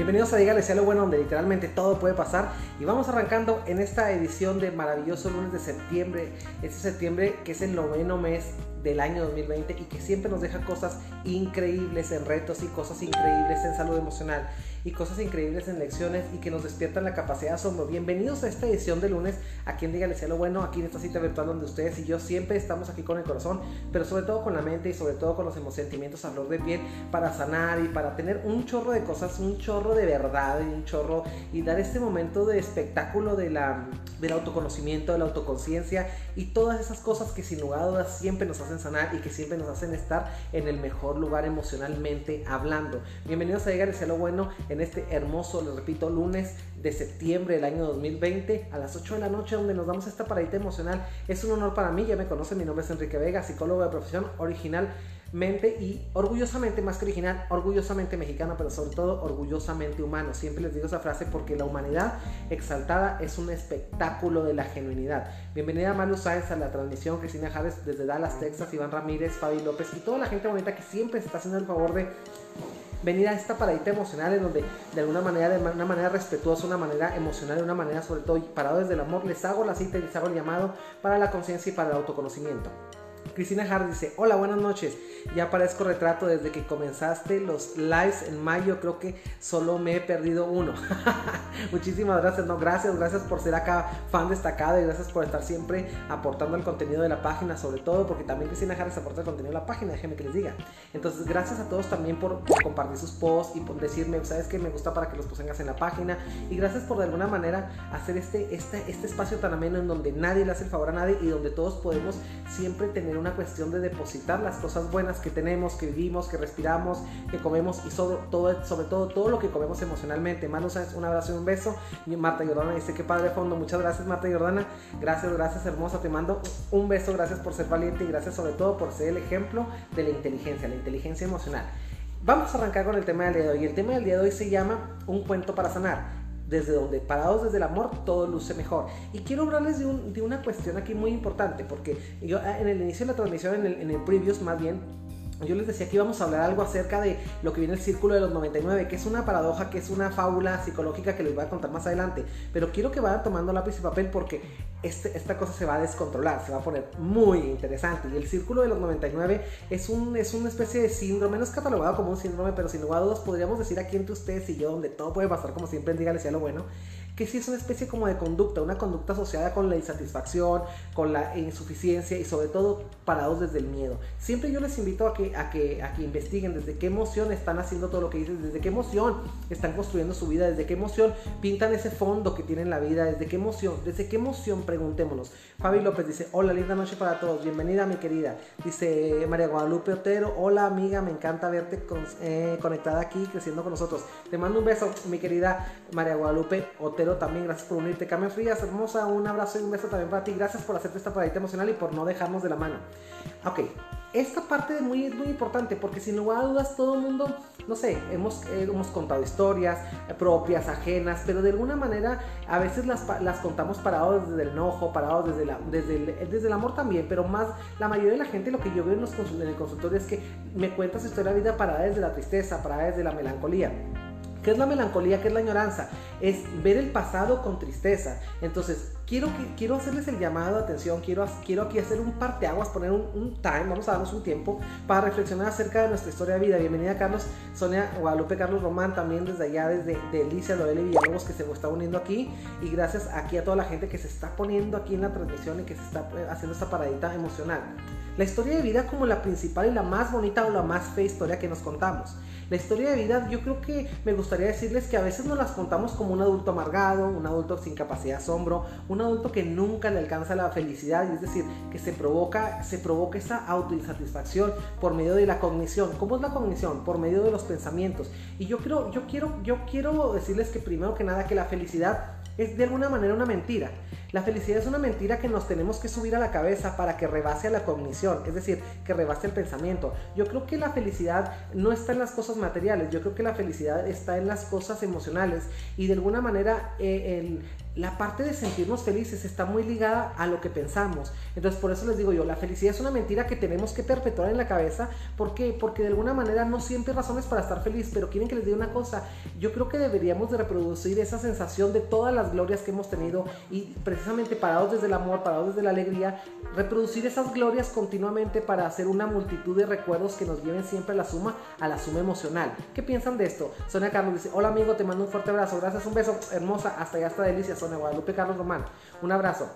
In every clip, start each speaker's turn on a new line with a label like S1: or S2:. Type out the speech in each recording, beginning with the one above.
S1: Bienvenidos a Dígale sea lo bueno, donde literalmente todo puede pasar. Y vamos arrancando en esta edición de maravilloso lunes de septiembre. Este septiembre que es el noveno mes del año 2020 y que siempre nos deja cosas increíbles en retos y cosas increíbles en salud emocional y cosas increíbles en lecciones y que nos despiertan la capacidad de asombro. Bienvenidos a esta edición de lunes, aquí en Dígale sea lo bueno, aquí en esta cita virtual donde ustedes y yo siempre estamos aquí con el corazón, pero sobre todo con la mente y sobre todo con los sentimientos a flor de piel para sanar y para tener un chorro de cosas, un chorro de verdad y un chorro y dar este momento de espectáculo de la, del autoconocimiento, de la autoconciencia y todas esas cosas que sin lugar a dudas siempre nos hacen sanar y que siempre nos hacen estar en el mejor lugar emocionalmente hablando. Bienvenidos a Dígale sea lo bueno en este hermoso, les repito, lunes de septiembre del año 2020 a las 8 de la noche donde nos damos esta paradita emocional. Es un honor para mí, ya me conocen, mi nombre es Enrique Vega, psicólogo de profesión originalmente y orgullosamente, más que original, orgullosamente mexicano, pero sobre todo orgullosamente humano. Siempre les digo esa frase porque la humanidad exaltada es un espectáculo de la genuinidad. Bienvenida a Malu Sáenz a la transmisión, Cristina Javes desde Dallas, Texas, Iván Ramírez, Fabi López y toda la gente bonita que siempre está haciendo el favor de venir a esta paradita emocional en donde de alguna manera, de una manera respetuosa, una manera emocional, de una manera sobre todo parado desde el amor, les hago la cita y les hago el llamado para la conciencia y para el autoconocimiento. Cristina Hart dice, hola, buenas noches. Ya aparezco retrato desde que comenzaste los lives en mayo. Creo que solo me he perdido uno. Muchísimas gracias. No, gracias, gracias por ser acá fan destacado y gracias por estar siempre aportando el contenido de la página, sobre todo porque también Cristina Harris aporta el contenido de la página, déjenme que les diga. Entonces, gracias a todos también por, compartir sus posts y por decirme, sabes que me gusta para que los pongas en la página. Y gracias por de alguna manera hacer este, este, este espacio tan ameno en donde nadie le hace el favor a nadie y donde todos podemos siempre tener una cuestión de depositar las cosas buenas que tenemos, que vivimos, que respiramos, que comemos y sobre todo, sobre todo todo lo que comemos emocionalmente. Manu un abrazo y un beso. Y Marta Jordana dice que padre fondo. Muchas gracias Marta Jordana. Gracias, gracias hermosa. Te mando un beso. Gracias por ser valiente y gracias sobre todo por ser el ejemplo de la inteligencia, la inteligencia emocional. Vamos a arrancar con el tema del día de hoy. El tema del día de hoy se llama Un cuento para sanar desde donde parados desde el amor todo luce mejor. Y quiero hablarles de, de una cuestión aquí muy importante, porque yo en el inicio de la transmisión, en el, en el previous más bien, yo les decía que íbamos a hablar algo acerca de lo que viene el círculo de los 99, que es una paradoja, que es una fábula psicológica que les voy a contar más adelante. Pero quiero que vayan tomando lápiz y papel porque este, esta cosa se va a descontrolar, se va a poner muy interesante. Y el círculo de los 99 es, un, es una especie de síndrome, no es catalogado como un síndrome, pero sin lugar a dudas podríamos decir aquí entre ustedes y yo, donde todo puede pasar, como siempre, dígale sea lo bueno que sí es una especie como de conducta, una conducta asociada con la insatisfacción, con la insuficiencia y sobre todo parados desde el miedo. Siempre yo les invito a que, a que, a que investiguen desde qué emoción están haciendo todo lo que dicen, desde qué emoción están construyendo su vida, desde qué emoción pintan ese fondo que tienen la vida, desde qué emoción, desde qué emoción preguntémonos. Fabi López dice, hola, linda noche para todos, bienvenida mi querida. Dice María Guadalupe Otero, hola amiga, me encanta verte eh, conectada aquí, creciendo con nosotros. Te mando un beso, mi querida María Guadalupe Otero también gracias por unirte. Carmen Frías, hermosa, un abrazo y un beso también para ti. Gracias por hacerte esta paradita emocional y por no dejarnos de la mano. Ok, esta parte es muy, muy importante porque sin lugar a dudas todo el mundo, no sé, hemos, eh, hemos contado historias propias, ajenas, pero de alguna manera a veces las, las contamos parados desde el enojo, parados desde, la, desde, el, desde el amor también, pero más la mayoría de la gente lo que yo veo en, los, en el consultorio es que me cuenta su historia de vida parada desde la tristeza, parada desde la melancolía. ¿Qué es la melancolía? ¿Qué es la añoranza? Es ver el pasado con tristeza. Entonces, quiero, quiero hacerles el llamado de atención, quiero, quiero aquí hacer un parteaguas, poner un, time, vamos a darnos un tiempo para reflexionar acerca de nuestra historia de vida. Bienvenida Carlos, Sonia Guadalupe, Carlos Román, también desde allá, desde de Alicia Villalobos que se está uniendo aquí. Y gracias aquí a toda la gente que se está poniendo aquí en la transmisión y que se está eh, haciendo esta paradita emocional. La historia de vida como la principal y la más bonita o la más fea historia que nos contamos. La historia de vida, yo creo que me gustaría decirles que a veces nos las contamos como un adulto amargado, un adulto sin capacidad de asombro, un adulto que nunca le alcanza la felicidad, es decir, que se provoca, se provoca esa autoinsatisfacción por medio de la cognición. ¿Cómo es la cognición? Por medio de los pensamientos. Y yo creo, yo quiero, yo quiero decirles que primero que nada que la felicidad es de alguna manera una mentira. La felicidad es una mentira que nos tenemos que subir a la cabeza para que rebase a la cognición, es decir, que rebase el pensamiento. Yo creo que la felicidad no está en las cosas materiales, yo creo que la felicidad está en las cosas emocionales y de alguna manera eh, la parte de sentirnos felices está muy ligada a lo que pensamos. Entonces, por eso les digo yo, la felicidad es una mentira que tenemos que perpetuar en la cabeza. ¿Por qué? Porque de alguna manera no siempre razones para estar feliz, pero quieren que les diga una cosa. Yo creo que deberíamos de reproducir esa sensación de todas las glorias que hemos tenido y precisamente parados desde el amor, parados desde la alegría, reproducir esas glorias continuamente para hacer una multitud de recuerdos que nos lleven siempre a la suma, a la suma emocional. ¿Qué piensan de esto? Sonia Carlos dice, hola amigo, te mando un fuerte abrazo, gracias, un beso, hermosa, hasta allá está delicia, Guadalupe Carlos Román, un abrazo.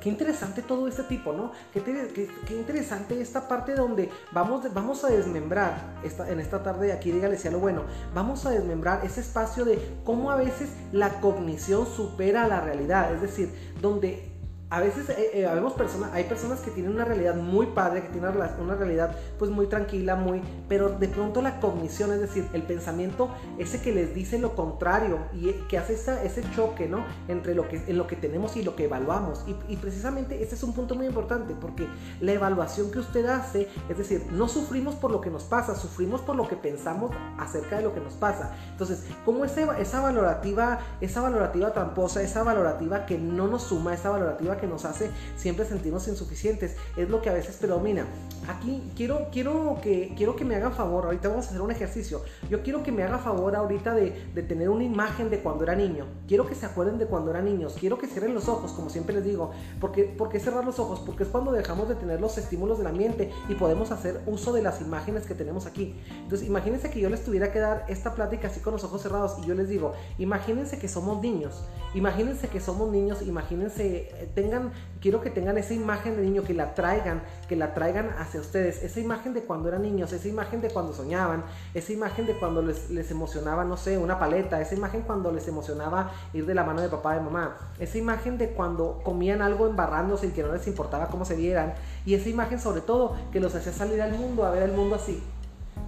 S1: Qué interesante todo este tipo, ¿no? Qué, interesante esta parte donde vamos, vamos a desmembrar esta, en esta tarde, aquí dígale si a lo bueno, vamos a desmembrar ese espacio de cómo a veces la cognición supera la realidad, es decir, donde a veces eh, eh personas, hay personas que tienen una realidad muy padre, que tienen una, realidad pues muy tranquila, muy, pero de pronto la cognición, es decir, el pensamiento, ese que les dice lo contrario y que hace ese choque, ¿no? Entre lo que, en lo que tenemos y lo que evaluamos. Y, y, precisamente este es un punto muy importante porque la evaluación que usted hace, es decir, no sufrimos por lo que nos pasa, sufrimos por lo que pensamos acerca de lo que nos pasa. Entonces, como esa, esa valorativa, esa valorativa tramposa, esa valorativa que no nos suma, esa valorativa que nos hace siempre sentirnos insuficientes. Es lo que a veces predomina. Aquí quiero, quiero, que, quiero que me hagan favor, ahorita vamos a hacer un ejercicio. Yo quiero que me haga favor ahorita de, tener una imagen de cuando era niño. Quiero que se acuerden de cuando eran niños. Quiero que cierren los ojos, como siempre les digo. porque ¿Por qué cerrar los ojos? Porque es cuando dejamos de tener los estímulos del ambiente y podemos hacer uso de las imágenes que tenemos aquí. Entonces, imagínense que yo les tuviera que dar esta plática así con los ojos cerrados y yo les digo, imagínense que somos niños. Imagínense que somos niños, imagínense, eh, tengan quiero que tengan esa imagen de niño, que la traigan, que la traigan hacia ustedes, esa imagen de cuando eran niños, esa imagen de cuando soñaban, esa imagen de cuando les, emocionaba, no sé, una paleta, esa imagen cuando les emocionaba ir de la mano de papá de mamá, esa imagen de cuando comían algo embarrándose y que no les importaba cómo se vieran, y esa imagen sobre todo que los hacía salir al mundo, a ver el mundo así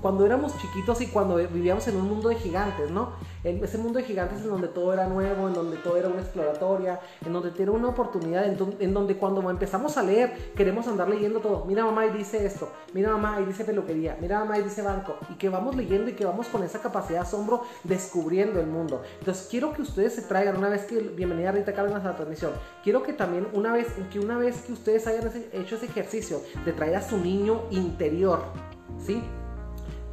S1: cuando éramos chiquitos y cuando vivíamos en un mundo de gigantes, ¿no? ese mundo de gigantes en donde todo era nuevo, en donde todo era una exploratoria, en donde tiene una oportunidad, en, donde cuando empezamos a leer queremos andar leyendo todo. Mira mamá y dice esto, mira mamá y dice peluquería, mira mamá y dice banco, y que vamos leyendo y que vamos con esa capacidad de asombro descubriendo el mundo. Entonces quiero que ustedes se traigan una vez que, bienvenida Rita Cárdenas a la transmisión, quiero que también una vez, que una vez que ustedes hayan hecho ese ejercicio de traer a su niño interior, ¿sí?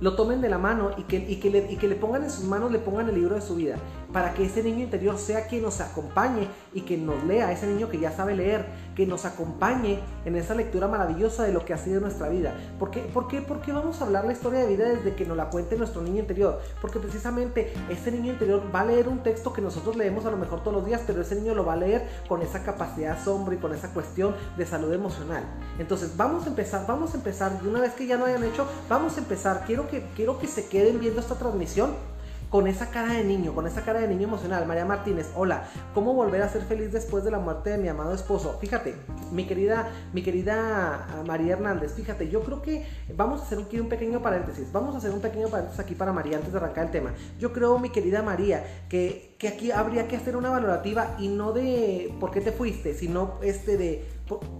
S1: Lo tomen de la mano y que, y que, y que le pongan en sus manos, le pongan el libro de su vida, para que ese niño interior sea quien nos acompañe y que nos lea, ese niño que ya sabe leer, que nos acompañe en esa lectura maravillosa de lo que ha sido nuestra vida. ¿Por qué, por vamos a hablar la historia de vida desde que nos la cuente nuestro niño interior? Porque precisamente ese niño interior va a leer un texto que nosotros leemos a lo mejor todos los días, pero ese niño lo va a leer con esa capacidad de asombro y con esa cuestión de salud emocional. Entonces vamos a empezar, vamos a empezar, y una vez que ya lo hayan hecho, vamos a empezar. Quiero que quiero que se queden viendo esta transmisión con esa cara de niño, con esa cara de niño emocional. María Martínez, hola, ¿cómo volver a ser feliz después de la muerte de mi amado esposo? Fíjate, mi querida, mi querida ah, María Hernández, fíjate, yo creo que vamos a hacer aquí un pequeño paréntesis, vamos a hacer un pequeño paréntesis aquí para María antes de arrancar el tema. Yo creo, mi querida María, que, que aquí habría que hacer una valorativa y no de por qué te fuiste, sino este de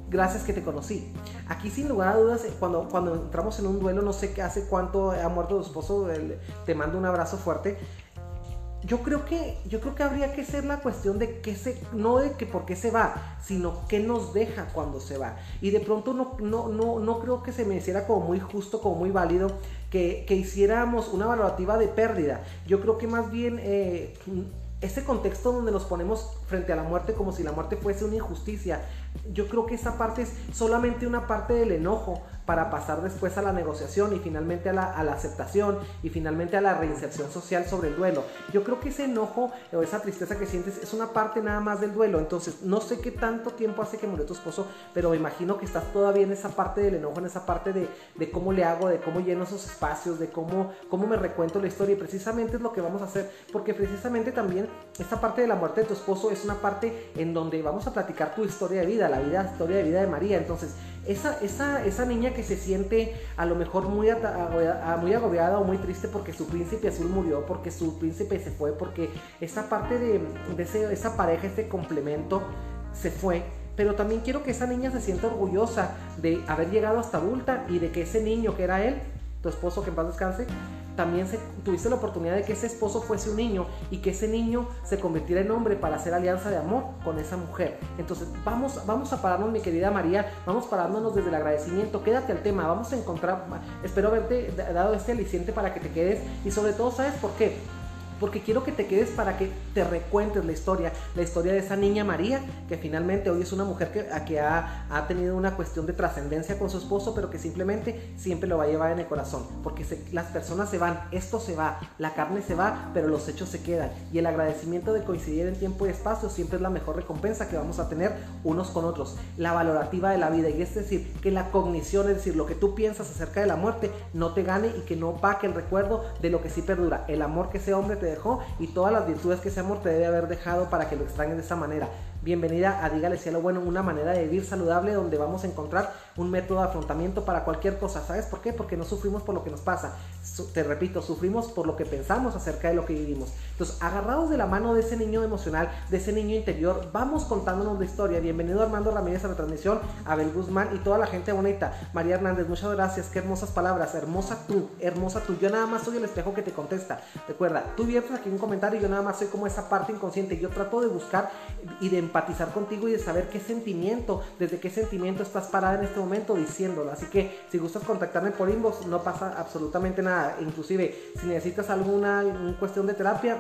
S1: gracias que te conocí. Aquí sin lugar a dudas, eh, cuando, cuando entramos en un duelo, no sé qué hace cuánto ha muerto tu esposo, te mando un abrazo fuerte. Yo creo que yo creo que habría que ser la cuestión de que se no de que por qué se va, sino qué nos deja cuando se va. Y de pronto no, no, no, no creo que se me hiciera como muy justo, como muy válido que, que hiciéramos una valorativa de pérdida. Yo creo que más bien eh, ese contexto donde nos ponemos frente a la muerte como si la muerte fuese una injusticia, yo creo que esa parte es solamente una parte del enojo para pasar después a la negociación y finalmente a la, aceptación y finalmente a la reinserción social sobre el duelo. Yo creo que ese enojo o esa tristeza que sientes es una parte nada más del duelo. Entonces, no sé qué tanto tiempo hace que murió tu esposo, pero me imagino que estás todavía en esa parte del enojo, en esa parte de, de cómo le hago, de cómo lleno esos espacios, de cómo, cómo me recuento la historia. Y precisamente es lo que vamos a hacer, porque precisamente también esta parte de la muerte de tu esposo es una parte en donde vamos a platicar tu historia de vida, la vida, historia de vida de María. Entonces, esa, esa, esa niña que se siente a lo mejor muy, agobiada o muy triste porque su príncipe azul murió, porque su príncipe se fue, porque esa parte de, de esa pareja, este complemento, se fue. Pero también quiero que esa niña se sienta orgullosa de haber llegado hasta adulta y de que ese niño que era él, tu esposo que en paz descanse, también se, tuviste la oportunidad de que ese esposo fuese un niño y que ese niño se convirtiera en hombre para hacer alianza de amor con esa mujer. Entonces, vamos, vamos a pararnos, mi querida María, vamos parándonos desde el agradecimiento. Quédate al tema, vamos a encontrar, espero haberte dado este aliciente para que te quedes y sobre todo, ¿sabes por qué? Porque quiero que te quedes para que te recuentes la historia, la historia de esa niña María, que finalmente hoy es una mujer que, que ha, ha, tenido una cuestión de trascendencia con su esposo, pero que simplemente siempre lo va a llevar en el corazón, porque las personas se van, esto se va, la carne se va, pero los hechos se quedan, y el agradecimiento de coincidir en tiempo y espacio siempre es la mejor recompensa que vamos a tener unos con otros, la valorativa de la vida, y es decir, que la cognición, es decir, lo que tú piensas acerca de la muerte, no te gane y que no opaque el recuerdo de lo que sí perdura, el amor que ese hombre te y todas las virtudes que ese amor te debe haber dejado para que lo extrañes de esa manera. Bienvenida a Dígale Cielo Bueno, una manera de vivir saludable donde vamos a encontrar un método de afrontamiento para cualquier cosa. ¿Sabes por qué? Porque no sufrimos por lo que nos pasa. Te repito, sufrimos por lo que pensamos acerca de lo que vivimos. Entonces, agarrados de la mano de ese niño emocional, de ese niño interior, vamos contándonos la historia. Bienvenido Armando Ramírez a la transmisión, Abel Guzmán y toda la gente bonita. María Hernández, muchas gracias. Qué hermosas palabras. Hermosa tú, hermosa tú. Yo nada más soy el espejo que te contesta. Recuerda, tú viertes aquí un comentario y yo nada más soy como esa parte inconsciente. Yo trato de buscar y de empatizar contigo y de saber qué sentimiento, desde qué sentimiento estás parada en este momento diciéndolo. Así que si gustas contactarme por inbox, no pasa absolutamente nada. Inclusive, si necesitas alguna cuestión de terapia,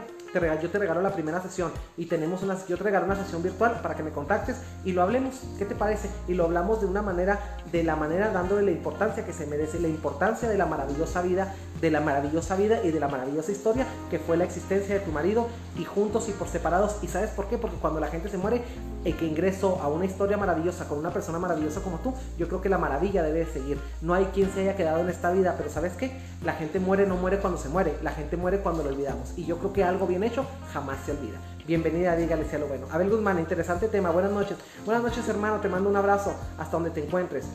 S1: yo te regalo la primera sesión y tenemos una, yo te regalo una sesión virtual para que me contactes y lo hablemos. ¿Qué te parece? Y lo hablamos de una manera, de la manera dándole la importancia que se merece, la importancia de la maravillosa vida, de la maravillosa vida y de la maravillosa historia que fue la existencia de tu marido y juntos y por separados. ¿Y sabes por qué? Porque cuando la gente se muere, el que ingresó a una historia maravillosa con una persona maravillosa como tú, yo creo que la maravilla debe seguir. No hay quien se haya quedado en esta vida, pero ¿sabes qué? La gente muere, no muere cuando se muere, la gente muere cuando lo olvidamos. Y yo creo que algo bien hecho jamás se olvida. Bienvenida, dígale sea lo bueno. Abel Guzmán, interesante tema. Buenas noches. Buenas noches, hermano. Te mando un abrazo hasta donde te encuentres.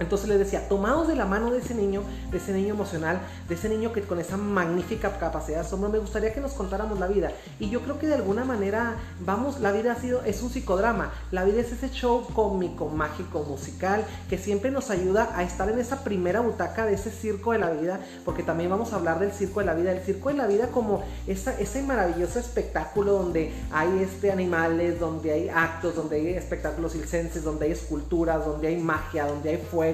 S1: Entonces le decía, tomados de la mano de ese niño, de ese niño emocional, de ese niño que con esa magnífica capacidad de asombro, me gustaría que nos contáramos la vida. Y yo creo que de alguna manera, vamos, la vida ha sido, es un psicodrama. La vida es ese show cómico, mágico, musical, que siempre nos ayuda a estar en esa primera butaca de ese circo de la vida, porque también vamos a hablar del circo de la vida, el circo de la vida como esa, ese maravilloso espectáculo donde hay este animales, donde hay actos, donde hay espectáculos circenses, donde hay esculturas, donde hay magia, donde hay fuego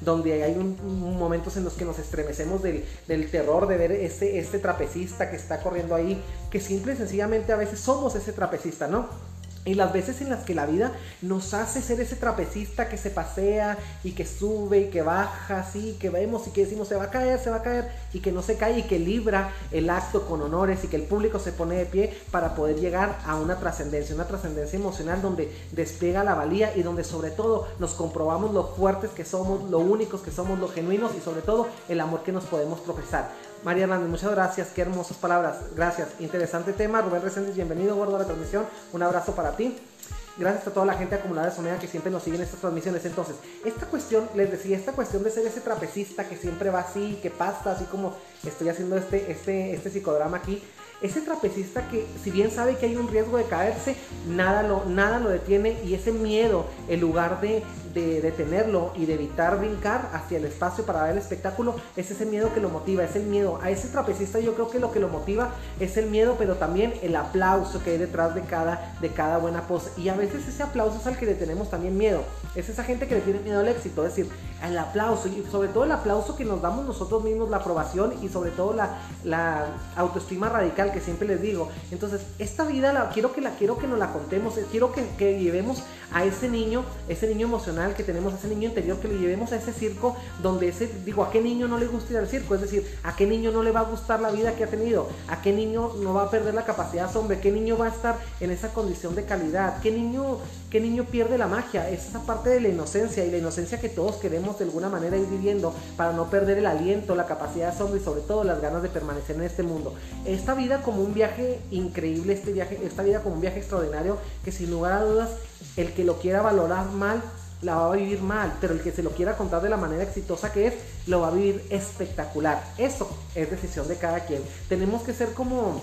S1: donde hay un, momentos en los que nos estremecemos del, terror de ver este, este trapecista que está corriendo ahí, que simple y sencillamente a veces somos ese trapecista, ¿no? Y las veces en las que la vida nos hace ser ese trapecista que se pasea y que sube y que baja, así, que vemos y que decimos se va a caer, se va a caer y que no se cae y que libra el acto con honores y que el público se pone de pie para poder llegar a una trascendencia, una trascendencia emocional donde despliega la valía y donde sobre todo nos comprobamos lo fuertes que somos, lo únicos que somos, lo genuinos y sobre todo el amor que nos podemos profesar. María Hernández, muchas gracias, qué hermosas palabras, gracias. Interesante tema, Rubén Reséndiz, bienvenido, gordo a la transmisión, un abrazo para ti. Gracias a toda la gente acumulada de Someda que siempre nos sigue en estas transmisiones. Entonces, esta cuestión, les decía, esta cuestión de ser ese trapecista que siempre va así, que pasa, así como estoy haciendo este, este, este psicodrama aquí, ese trapecista que si bien sabe que hay un riesgo de caerse, nada lo, nada lo detiene y ese miedo, en lugar de, de detenerlo y de evitar brincar hacia el espacio para ver el espectáculo, es ese miedo que lo motiva, es el miedo. A ese trapecista yo creo que lo que lo motiva es el miedo, pero también el aplauso que hay detrás de cada, de cada buena pose. Y a veces ese aplauso es al que le tenemos también miedo. Es esa gente que le tiene miedo al éxito, es decir, el aplauso y sobre todo el aplauso que nos damos nosotros mismos, la aprobación y sobre todo la, la autoestima radical que siempre les digo. Entonces, esta vida la quiero que la quiero que nos la contemos, quiero que, que llevemos a ese niño, ese niño emocional que tenemos, ese niño interior, que le llevemos a ese circo donde ese, digo, ¿a qué niño no le gusta ir al circo? Es decir, ¿a qué niño no le va a gustar la vida que ha tenido? ¿A qué niño no va a perder la capacidad asombro? ¿Qué niño va a estar en esa condición de calidad? ¿Qué niño, qué niño pierde la magia? Es esa parte de la inocencia y la inocencia que todos queremos de alguna manera ir viviendo para no perder el aliento, la capacidad de asombro y sobre todo las ganas de permanecer en este mundo. Esta vida como un viaje increíble, este viaje, esta vida como un viaje extraordinario que sin lugar a dudas el que lo quiera valorar mal la va a vivir mal, pero el que se lo quiera contar de la manera exitosa que es, lo va a vivir espectacular. Eso es decisión de cada quien. Tenemos que ser como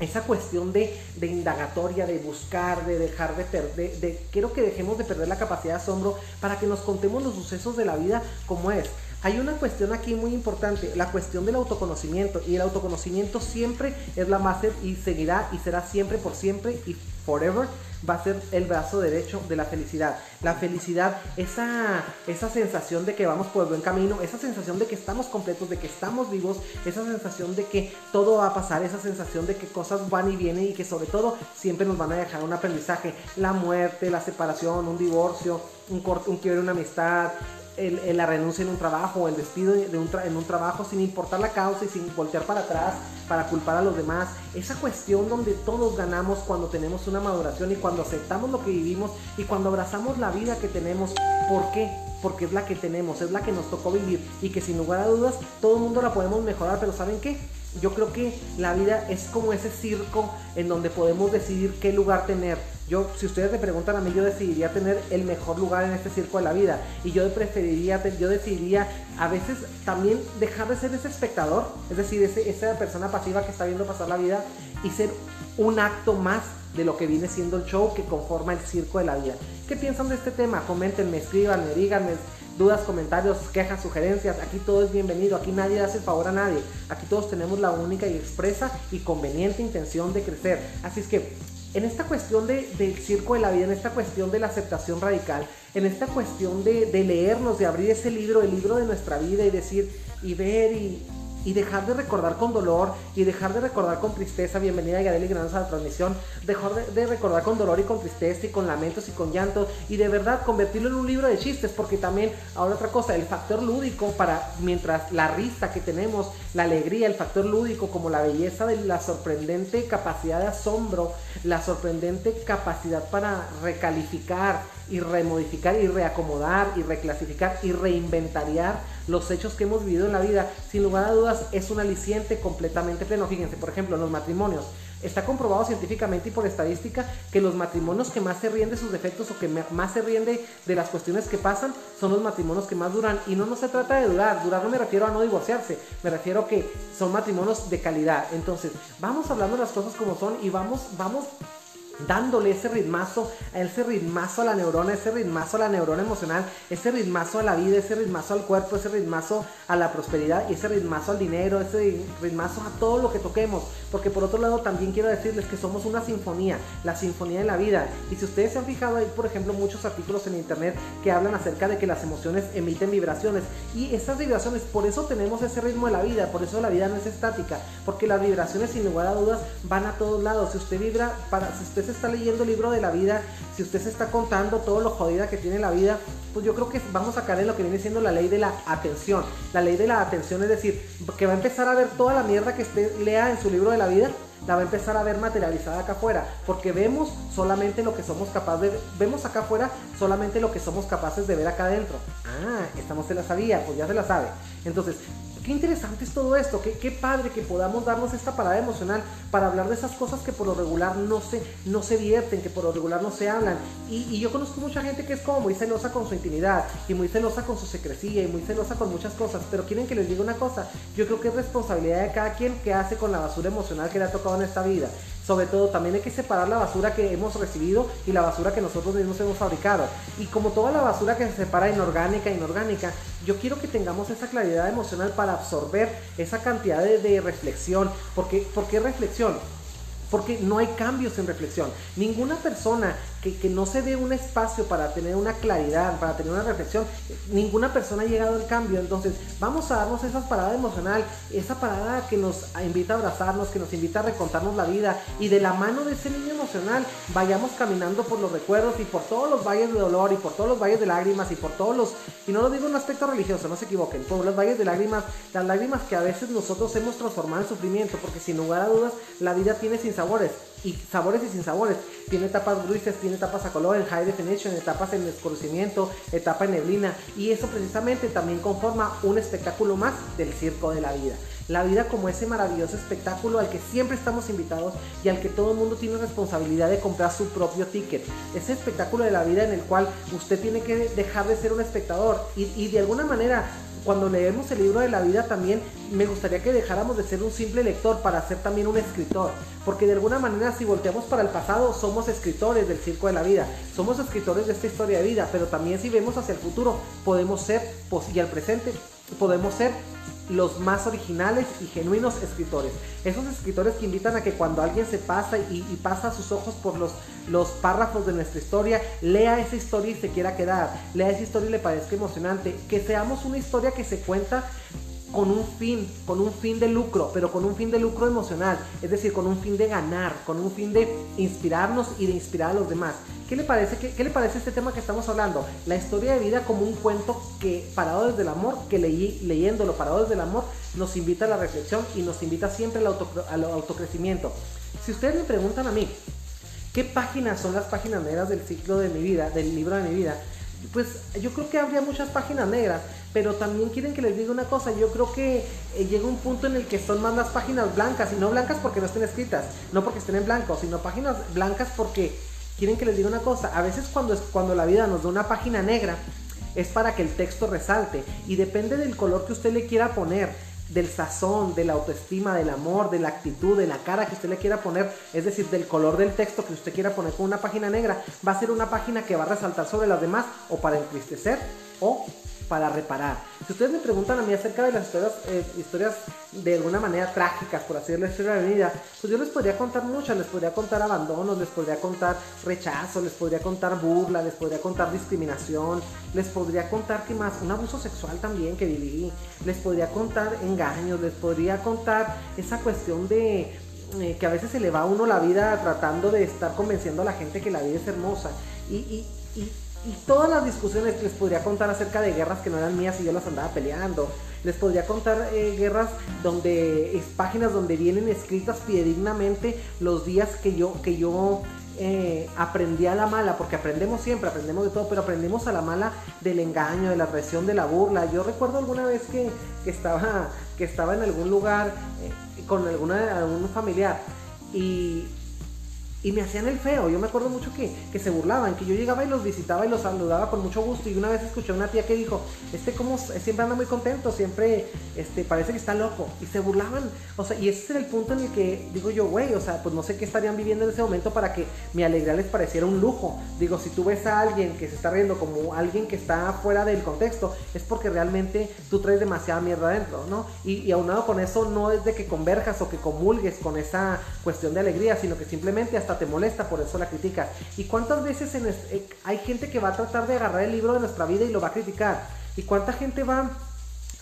S1: esa cuestión de, indagatoria, de buscar, de dejar de perder, de, quiero que dejemos de perder la capacidad de asombro para que nos contemos los sucesos de la vida como es. hay una cuestión aquí muy importante, la cuestión del autoconocimiento. Y el autoconocimiento siempre es la base y seguirá y será siempre por siempre y forever va a ser el brazo derecho de la felicidad. La felicidad, esa, esa sensación de que vamos por el buen camino, esa sensación de que estamos completos, de que estamos vivos, esa sensación de que todo va a pasar, esa sensación de que cosas van y vienen y que sobre todo siempre nos van a dejar un aprendizaje. La muerte, la separación, un divorcio, un, corte, un quiebre, una amistad, el, la renuncia en un trabajo, el despido de un en un trabajo sin importar la causa y sin voltear para atrás para culpar a los demás. Esa cuestión donde todos ganamos cuando tenemos una maduración y cuando aceptamos lo que vivimos y cuando abrazamos la vida que tenemos. ¿Por qué? Porque es la que tenemos, es la que nos tocó vivir y que sin lugar a dudas todo el mundo la podemos mejorar, pero ¿saben qué? Yo creo que la vida es como ese circo en donde podemos decidir qué lugar tener. Yo, si ustedes me preguntan a mí, yo decidiría tener el mejor lugar en este circo de la vida. Y yo preferiría, yo decidiría a veces también dejar de ser ese espectador, es decir, ese, esa persona pasiva que está viendo pasar la vida y ser un acto más de lo que viene siendo el show que conforma el circo de la vida. ¿Qué piensan de este tema? Coméntenme, escríbanme, díganme dudas, comentarios, quejas, sugerencias. Aquí todo es bienvenido. Aquí nadie hace el favor a nadie. Aquí todos tenemos la única y expresa y conveniente intención de crecer. Así es que en esta cuestión de, del circo de la vida, en esta cuestión de la aceptación radical, en esta cuestión de, de leernos, de abrir ese libro, el libro de nuestra vida y decir y ver y, y dejar de recordar con dolor y dejar de recordar con tristeza. Bienvenida a Yareli Granos a la transmisión. Dejar de, recordar con dolor y con tristeza y con lamentos y con llanto y de verdad convertirlo en un libro de chistes porque también ahora otra cosa, el factor lúdico para mientras la risa que tenemos, la alegría, el factor lúdico como la belleza de la sorprendente capacidad de asombro, la sorprendente capacidad para recalificar y remodificar y reacomodar y reclasificar y reinventariar los hechos que hemos vivido en la vida, sin lugar a dudas es un aliciente completamente pleno. Fíjense, por ejemplo, en los matrimonios. Está comprobado científicamente y por estadística que los matrimonios que más se ríen de sus defectos o que más se ríen de, las cuestiones que pasan son los matrimonios que más duran. Y no, no se trata de durar. Durar no me refiero a no divorciarse. Me refiero a que son matrimonios de calidad. Entonces, vamos hablando de las cosas como son y vamos, vamos dándole ese ritmazo, ese ritmazo a la neurona, ese ritmazo a la neurona emocional, ese ritmazo a la vida, ese ritmazo al cuerpo, ese ritmazo a la prosperidad y ese ritmazo al dinero, ese ritmazo a todo lo que toquemos. Porque por otro lado también quiero decirles que somos una sinfonía, la sinfonía de la vida. Y si ustedes se han fijado, hay por ejemplo muchos artículos en internet que hablan acerca de que las emociones emiten vibraciones. Y esas vibraciones, por eso tenemos ese ritmo de la vida, por eso la vida no es estática, porque las vibraciones sin lugar a dudas van a todos lados. Si usted vibra, para, si usted se está leyendo el libro de la vida, si usted se está contando todo lo jodida que tiene la vida, pues yo creo que vamos a caer en lo que viene siendo la ley de la atención. La ley de la atención es decir, que va a empezar a ver toda la mierda que usted lea en su libro de la vida, la va a empezar a ver materializada acá afuera, porque vemos solamente lo que somos capaces de vemos acá afuera solamente lo que somos capaces de ver acá adentro. Ah, esta no se la sabía, pues ya se la sabe. Entonces, Qué interesante es todo esto, qué, padre que podamos darnos esta parada emocional para hablar de esas cosas que por lo regular no se, no se vierten, que por lo regular no se hablan. Y, yo conozco mucha gente que es como muy celosa con su intimidad y muy celosa con su secrecía y muy celosa con muchas cosas, pero quieren que les diga una cosa, yo creo que es responsabilidad de cada quien que hace con la basura emocional que le ha tocado en esta vida. Sobre todo también hay que separar la basura que hemos recibido y la basura que nosotros mismos hemos fabricado. Y como toda la basura que se separa inorgánica e inorgánica, yo quiero que tengamos esa claridad emocional para absorber esa cantidad de, reflexión. porque ¿Por qué reflexión? Porque no hay cambios en reflexión. Ninguna persona que, no se dé un espacio para tener una claridad, para tener una reflexión, ninguna persona ha llegado al cambio. Entonces, vamos a darnos esa parada emocional, esa parada que nos invita a abrazarnos, que nos invita a recontarnos la vida y de la mano de ese niño emocional vayamos caminando por los recuerdos y por todos los valles de dolor y por todos los valles de lágrimas y por todos los, y no lo digo en un aspecto religioso, no se equivoquen, por los valles de lágrimas, las lágrimas que a veces nosotros hemos transformado en sufrimiento, porque sin lugar a dudas la vida tiene sin sabores y sabores y sin sabores. Tiene etapas grises, tiene etapas a color en high definition, etapas en desconocimiento, etapa en neblina. Y eso precisamente también conforma un espectáculo más del circo de la vida. La vida como ese maravilloso espectáculo al que siempre estamos invitados y al que todo el mundo tiene responsabilidad de comprar su propio ticket. Ese espectáculo de la vida en el cual usted tiene que dejar de ser un espectador y de alguna manera cuando leemos el libro de la vida también me gustaría que dejáramos de ser un simple lector para ser también un escritor. Porque de alguna manera si volteamos para el pasado somos escritores del circo de la vida. Somos escritores de esta historia de vida. Pero también si vemos hacia el futuro podemos ser, y al presente, podemos ser los más originales y genuinos escritores. Esos escritores que invitan a que cuando alguien se pasa y, pasa sus ojos por los, los párrafos de nuestra historia, lea esa historia y se quiera quedar, lea esa historia y le parezca emocionante, que seamos una historia que se cuenta con un fin, con un fin de lucro, pero con un fin de lucro emocional, es decir, con un fin de ganar, con un fin de inspirarnos y de inspirar a los demás. ¿Qué le parece, este tema que estamos hablando? La historia de vida como un cuento que, parado desde el amor, que leí, leyéndolo parado desde el amor, nos invita a la reflexión y nos invita siempre al, al autocrecimiento. Si ustedes me preguntan a mí, ¿qué páginas son las páginas negras del ciclo de mi vida, del libro de mi vida? Pues yo creo que habría muchas páginas negras, pero también quieren que les diga una cosa, yo creo que eh, llega un punto en el que son más las páginas blancas, y no blancas porque no estén escritas, no porque estén en blanco, sino páginas blancas porque quieren que les diga una cosa, a veces cuando, cuando la vida nos da una página negra, es para que el texto resalte, y depende del color que usted le quiera poner, del sazón, de la autoestima, del amor, de la actitud, de la cara que usted le quiera poner, es decir, del color del texto que usted quiera poner con una página negra, va a ser una página que va a resaltar sobre las demás o para entristecer o para reparar. Si ustedes me preguntan a mí acerca de las historias, eh, historias de alguna manera trágicas, por así decirlo, historia de mi vida, pues yo les podría contar muchas, les podría contar abandonos, les podría contar rechazo, les podría contar burla, les podría contar discriminación, les podría contar que más, un abuso sexual también que viví, les podría contar engaños, les podría contar esa cuestión de eh, que a veces se le va a uno la vida tratando de estar convenciendo a la gente que la vida es hermosa. Y, y, y, y todas las discusiones les podría contar acerca de guerras que no eran mías y yo las andaba peleando. Les podría contar eh, guerras donde es páginas donde vienen escritas fidedignamente los días que yo que yo eh, aprendí a la mala, porque aprendemos siempre, aprendemos de todo, pero aprendemos a la mala del engaño, de la traición, de la burla. Yo recuerdo alguna vez que, estaba, que estaba en algún lugar eh, con alguna, algún familiar y, y me hacían el feo. Yo me acuerdo mucho que, que, se burlaban, que yo llegaba y los visitaba y los saludaba con mucho gusto. Y una vez escuché a una tía que dijo, este como siempre anda muy contento, siempre este, parece que está loco. Y se burlaban. O sea, y ese es el punto en el que digo yo, güey, o sea, pues no sé qué estarían viviendo en ese momento para que mi alegría les pareciera un lujo. Digo, si tú ves a alguien que se está riendo como alguien que está fuera del contexto, es porque realmente tú traes demasiada mierda adentro, ¿no? Y, y aunado con eso, no es de que converjas o que comulgues con esa cuestión de alegría, sino que simplemente hasta te molesta, por eso la critica ¿Y cuántas veces eh, hay gente que va a tratar de agarrar el libro de nuestra vida y lo va a criticar? ¿Y cuánta gente va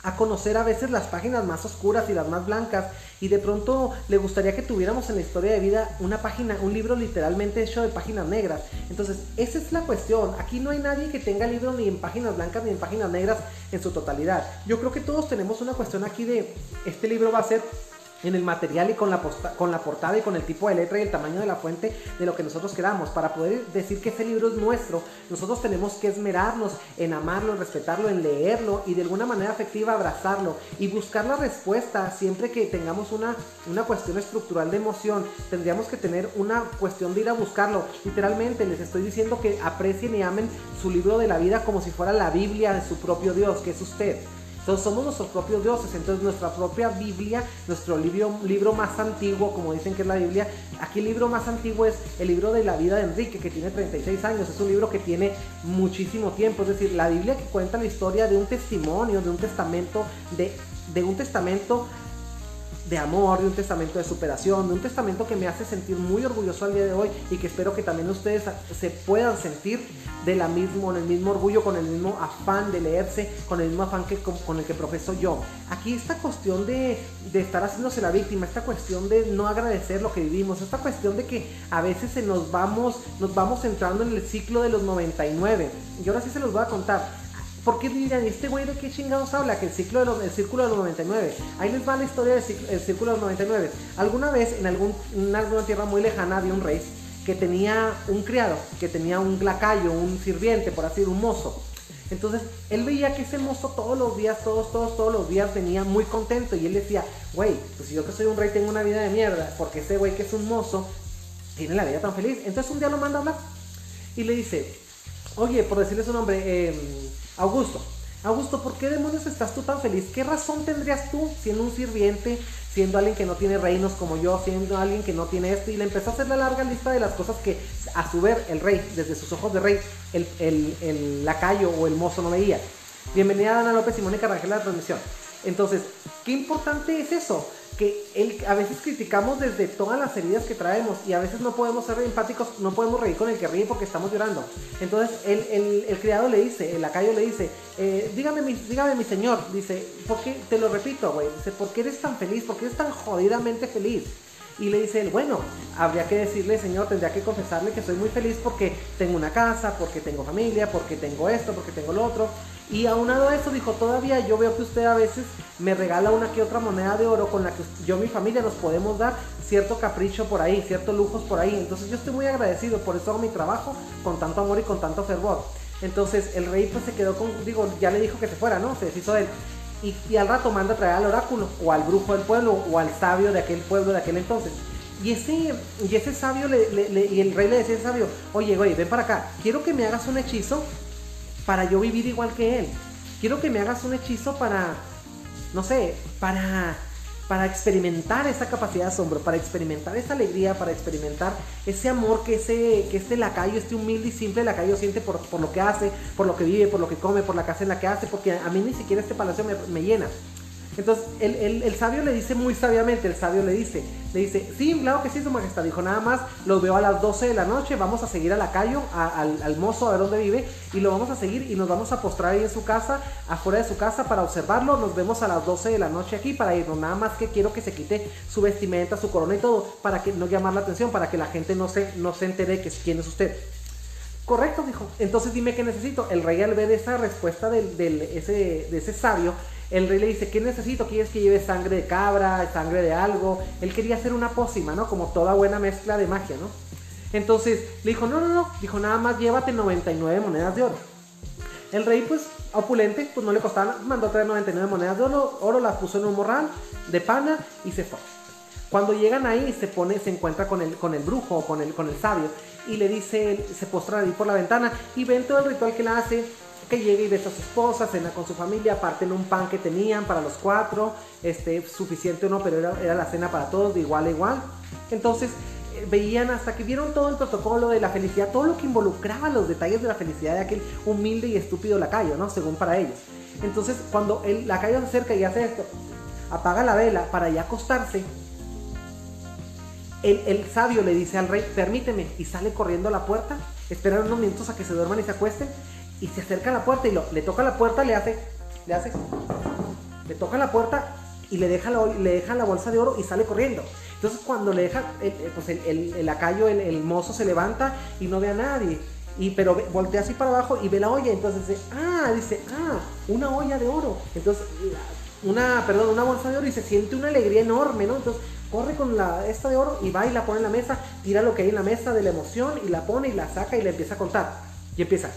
S1: a conocer a veces las páginas más oscuras y las más blancas y de pronto le gustaría que tuviéramos en la historia de vida una página, un libro literalmente hecho de páginas negras. Entonces, esa es la cuestión. Aquí no hay nadie que tenga libro ni en páginas blancas ni en páginas negras en su totalidad. Yo creo que todos tenemos una cuestión aquí de este libro va a ser en el material y con la, con la portada y con el tipo de letra y el tamaño de la fuente de lo que nosotros queramos. Para poder decir que ese libro es nuestro, nosotros tenemos que esmerarnos en amarlo, en respetarlo, en leerlo y de alguna manera afectiva abrazarlo y buscar la respuesta siempre que tengamos una, una cuestión estructural de emoción. Tendríamos que tener una cuestión de ir a buscarlo. Literalmente les estoy diciendo que aprecien y amen su libro de la vida como si fuera la Biblia de su propio Dios, que es usted. Entonces somos nuestros propios dioses, entonces nuestra propia Biblia, nuestro libro, libro más antiguo, como dicen que es la Biblia, aquí el libro más antiguo es el libro de la vida de Enrique, que tiene 36 años, es un libro que tiene muchísimo tiempo, es decir, la Biblia que cuenta la historia de un testimonio, de un testamento, de, de un testamento de amor, de un testamento de superación, de un testamento que me hace sentir muy orgulloso al día de hoy y que espero que también ustedes se puedan sentir de la mismo, con el mismo orgullo, con el mismo afán de leerse, con el mismo afán que con, el que profeso yo. Aquí esta cuestión de, de, estar haciéndose la víctima, esta cuestión de no agradecer lo que vivimos, esta cuestión de que a veces se nos vamos, nos vamos entrando en el ciclo de los 99. Y ahora sí se los voy a contar. ¿Por qué dirían, este güey de qué chingados habla? Que el, ciclo de los, círculo de los 99. Ahí les va la historia del círculo de los 99. Alguna vez en, algún, en alguna tierra muy lejana había un rey que tenía un criado, que tenía un lacayo, un sirviente, por así decir, un mozo. Entonces él veía que ese mozo todos los días, todos, todos, todos los días venía muy contento y él decía, güey, pues si yo que soy un rey tengo una vida de mierda, porque ese güey que es un mozo tiene la vida tan feliz. Entonces un día lo manda a hablar y le dice, oye, por decirle su nombre, eh, Augusto, Augusto, ¿por qué demonios estás tú tan feliz? ¿Qué razón tendrías tú siendo un sirviente, siendo alguien que no tiene reinos como yo, siendo alguien que no tiene esto? Y le empezó a hacer la larga lista de las cosas que a su ver el rey, desde sus ojos de rey, el, el, el lacayo o el mozo no veía. Bienvenida Ana López y Mónica Rangel a la transmisión. Entonces, qué importante es eso, que él, a veces criticamos desde todas las heridas que traemos y a veces no podemos ser empáticos, no podemos reír con el que ríe porque estamos llorando. Entonces, el, el, criado le dice, el lacayo le dice, eh, dígame, mi, dígame mi señor, dice, ¿por qué? Te lo repito, güey, dice, ¿por qué eres tan feliz? ¿Por qué eres tan jodidamente feliz? Y le dice él, bueno, habría que decirle, Señor, tendría que confesarle que soy muy feliz porque tengo una casa, porque tengo familia, porque tengo esto, porque tengo lo otro. Y aunado a eso, dijo, todavía yo veo que usted a veces me regala una que otra moneda de oro con la que yo y mi familia nos podemos dar cierto capricho por ahí, ciertos lujos por ahí. Entonces yo estoy muy agradecido, por eso hago mi trabajo con tanto amor y con tanto fervor. Entonces el rey pues se quedó con, digo, ya le dijo que se fuera, ¿no? Se deshizo de él. Y, al rato manda a traer al oráculo, o al brujo del pueblo, o al sabio de aquel pueblo de aquel entonces. Y ese, y ese sabio, le, y el rey le decía al sabio, oye, oye, ven para acá, quiero que me hagas un hechizo para yo vivir igual que él. Quiero que me hagas un hechizo para, no sé, para para experimentar esa capacidad de asombro, para experimentar esa alegría, para experimentar ese amor que, ese, que este lacayo, este humilde y simple lacayo siente por, por, lo que hace, por lo que vive, por lo que come, por la casa en la que hace, porque a mí ni siquiera este palacio me, me llena. Entonces el, sabio le dice muy sabiamente, el sabio le dice, le dice, sí, claro que sí, su majestad, dijo nada más, lo veo a las 12 de la noche, vamos a seguir a la calle, al, mozo a ver dónde vive, y lo vamos a seguir y nos vamos a postrar ahí en su casa, afuera de su casa para observarlo, nos vemos a las 12 de la noche aquí para irnos, nada más que quiero que se quite su vestimenta, su corona y todo, para que no llamar la atención, para que la gente no se, no se entere que quién es usted. Correcto, dijo. Entonces dime qué necesito. El rey al ver esa respuesta del, ese, de ese sabio, el rey le dice, ¿qué necesito? ¿Quieres que lleve sangre de cabra, sangre de algo? Él quería hacer una pócima, ¿no? Como toda buena mezcla de magia, ¿no? Entonces le dijo, no, no, no. Dijo, nada más llévate 99 monedas de oro. El rey, pues, opulente, pues no le costaba, mandó a traer 99 monedas de oro, oro las puso en un morral de pana y se fue. Cuando llegan ahí, se pone, se encuentra con el, con el brujo, con el, con el sabio, y le dice, se postra ahí por la ventana y ven todo el ritual que le hace, que llegue y besa a su esposa, cena con su familia, parten un pan que tenían para los cuatro, este, suficiente o no, pero era, la cena para todos de igual a igual. Entonces eh, veían hasta que vieron todo el protocolo de la felicidad, todo lo que involucraba los detalles de la felicidad de aquel humilde y estúpido lacayo, ¿no? Según para ellos. Entonces cuando el lacayo se acerca y hace esto, apaga la vela para ya acostarse, el, el, sabio le dice al rey, permíteme, y sale corriendo a la puerta, esperan unos minutos a que se duerman y se acuesten, y se acerca a la puerta y lo, le toca la puerta, le hace, le hace, le toca la puerta y le deja la, le deja la bolsa de oro y sale corriendo. Entonces cuando le deja, eh, eh, pues el, el, lacayo, el, mozo se levanta y no ve a nadie. Y, pero voltea así para abajo y ve la olla. Entonces dice, ah, dice, ah, una olla de oro. Entonces, una, perdón, una bolsa de oro y se siente una alegría enorme, ¿no? Entonces corre con la esta de oro y va y la pone en la mesa, tira lo que hay en la mesa de la emoción y la pone y la saca y le empieza a contar. Y empieza,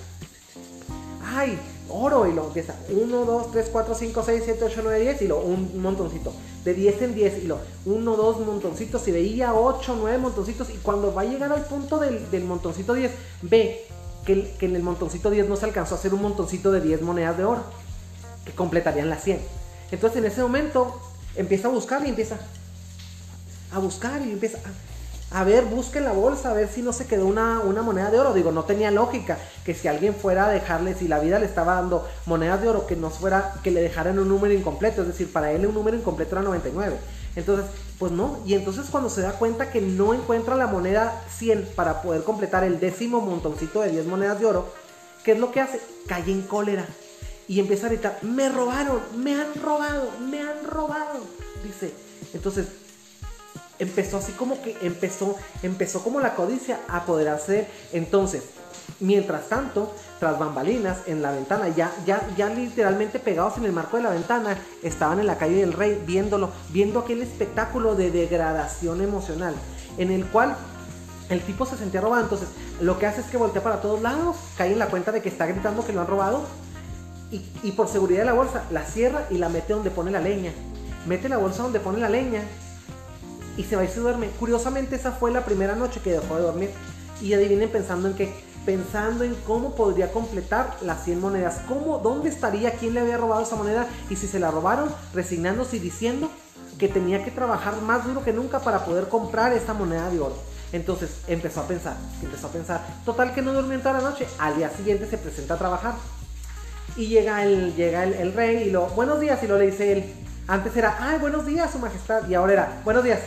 S1: ¡ay! Oro, y lo empieza 1, 2, 3, 4, 5, 6, 7, 8, 9, 10 y lo un montoncito. De 10 en 10 y lo 1, 2 montoncitos y veía 8, 9 montoncitos y cuando va a llegar al punto del, del montoncito 10 ve que, que, en el montoncito 10 no se alcanzó a hacer un montoncito de 10 monedas de oro que completarían las 100. Entonces en ese momento empieza a buscar y empieza a buscar y empieza a a ver, busque la bolsa, a ver si no se quedó una, una, moneda de oro. Digo, no tenía lógica que si alguien fuera a dejarle, si la vida le estaba dando monedas de oro, que no fuera, que le dejaran un número incompleto. Es decir, para él un número incompleto era 99. Entonces, pues no. Y entonces cuando se da cuenta que no encuentra la moneda 100 para poder completar el décimo montoncito de 10 monedas de oro, ¿qué es lo que hace? Cae en cólera. Y empieza a gritar, me robaron, me han robado, me han robado. Dice, entonces empezó así como que empezó, empezó como la codicia a apoderarse. Entonces, mientras tanto, tras bambalinas, en la ventana, ya, ya, ya literalmente pegados en el marco de la ventana, estaban en la calle del rey viéndolo, viendo aquel espectáculo de degradación emocional, en el cual el tipo se sentía robado. Entonces, lo que hace es que voltea para todos lados, cae en la cuenta de que está gritando que lo han robado. Y, y por seguridad de la bolsa, la cierra y la mete donde pone la leña. Mete la bolsa donde pone la leña y se va y se duerme. Curiosamente esa fue la primera noche que dejó de dormir. Y adivinen pensando en qué, pensando en cómo podría completar las 100 monedas, cómo, dónde estaría, quién le había robado esa moneda y si se la robaron, resignándose y diciendo que tenía que trabajar más duro que nunca para poder comprar esa moneda de oro. Entonces empezó a pensar, empezó a pensar, total que no durmió toda la noche, al día siguiente se presenta a trabajar Y llega el, llega el, rey y lo, buenos días, y lo le dice él. Antes era, ay, buenos días, su majestad. Y ahora era, buenos días.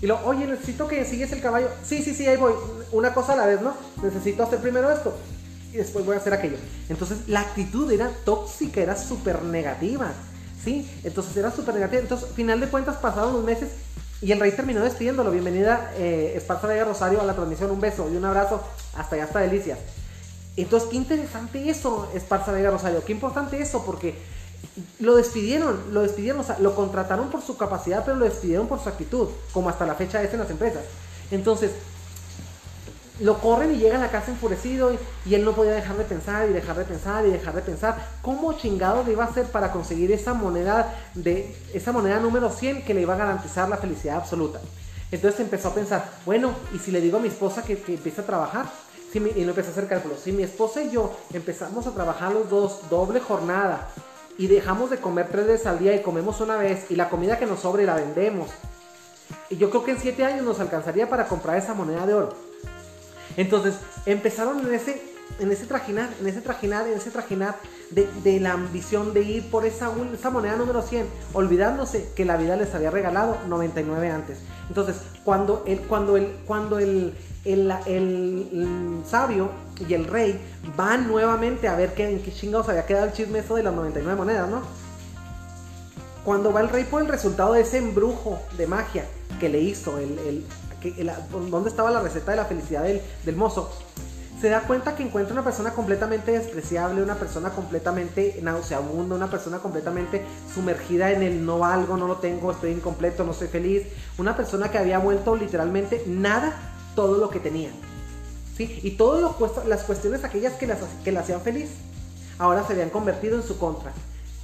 S1: Y lo, oye, necesito que sigues el caballo. Sí, sí, sí, ahí voy. Una cosa a la vez, ¿no? Necesito hacer primero esto. Y después voy a hacer aquello. Entonces la actitud era tóxica, era súper negativa. ¿Sí? Entonces era súper negativa. Entonces, final de cuentas, pasaron unos meses y el rey terminó despidiéndolo. Bienvenida, eh, Esparza Vega Rosario, a la transmisión. Un beso y un abrazo. Hasta allá, hasta delicias. Entonces, qué interesante eso, Esparza Vega Rosario. Qué importante eso, porque lo despidieron, lo despidieron, o sea, lo contrataron por su capacidad, pero lo despidieron por su actitud, como hasta la fecha es en las empresas. Entonces, lo corren y llega a la casa enfurecido y, él no podía dejar de pensar y dejar de pensar y dejar de pensar cómo chingado le iba a hacer para conseguir esa moneda de esa moneda número 100 que le iba a garantizar la felicidad absoluta. Entonces empezó a pensar, bueno, ¿y si le digo a mi esposa que, empiece a trabajar? y no empezó a hacer cálculos. Si mi esposa y yo empezamos a trabajar los dos doble jornada y dejamos de comer tres veces al día y comemos una vez y la comida que nos sobre la vendemos. Y yo creo que en siete años nos alcanzaría para comprar esa moneda de oro. Entonces empezaron en ese, en ese trajinar, en ese trajinar, en ese trajinar de, la ambición de ir por esa, moneda número 100, olvidándose que la vida les había regalado 99 antes. Entonces, cuando el, cuando el, cuando el, el, el, sabio y el rey van nuevamente a ver qué, en qué chingados había quedado el chisme eso de las 99 monedas, ¿no? Cuando va el rey por el resultado de ese embrujo de magia que le hizo, el, el que, dónde estaba la receta de la felicidad del, del mozo, se da cuenta que encuentra una persona completamente despreciable, una persona completamente nauseabunda, una persona completamente sumergida en el no valgo, no lo tengo, estoy incompleto, no soy feliz, una persona que había vuelto literalmente nada todo lo que tenía. ¿sí? Y todas las cuestiones aquellas que, las, que la hacían feliz, ahora se habían convertido en su contra.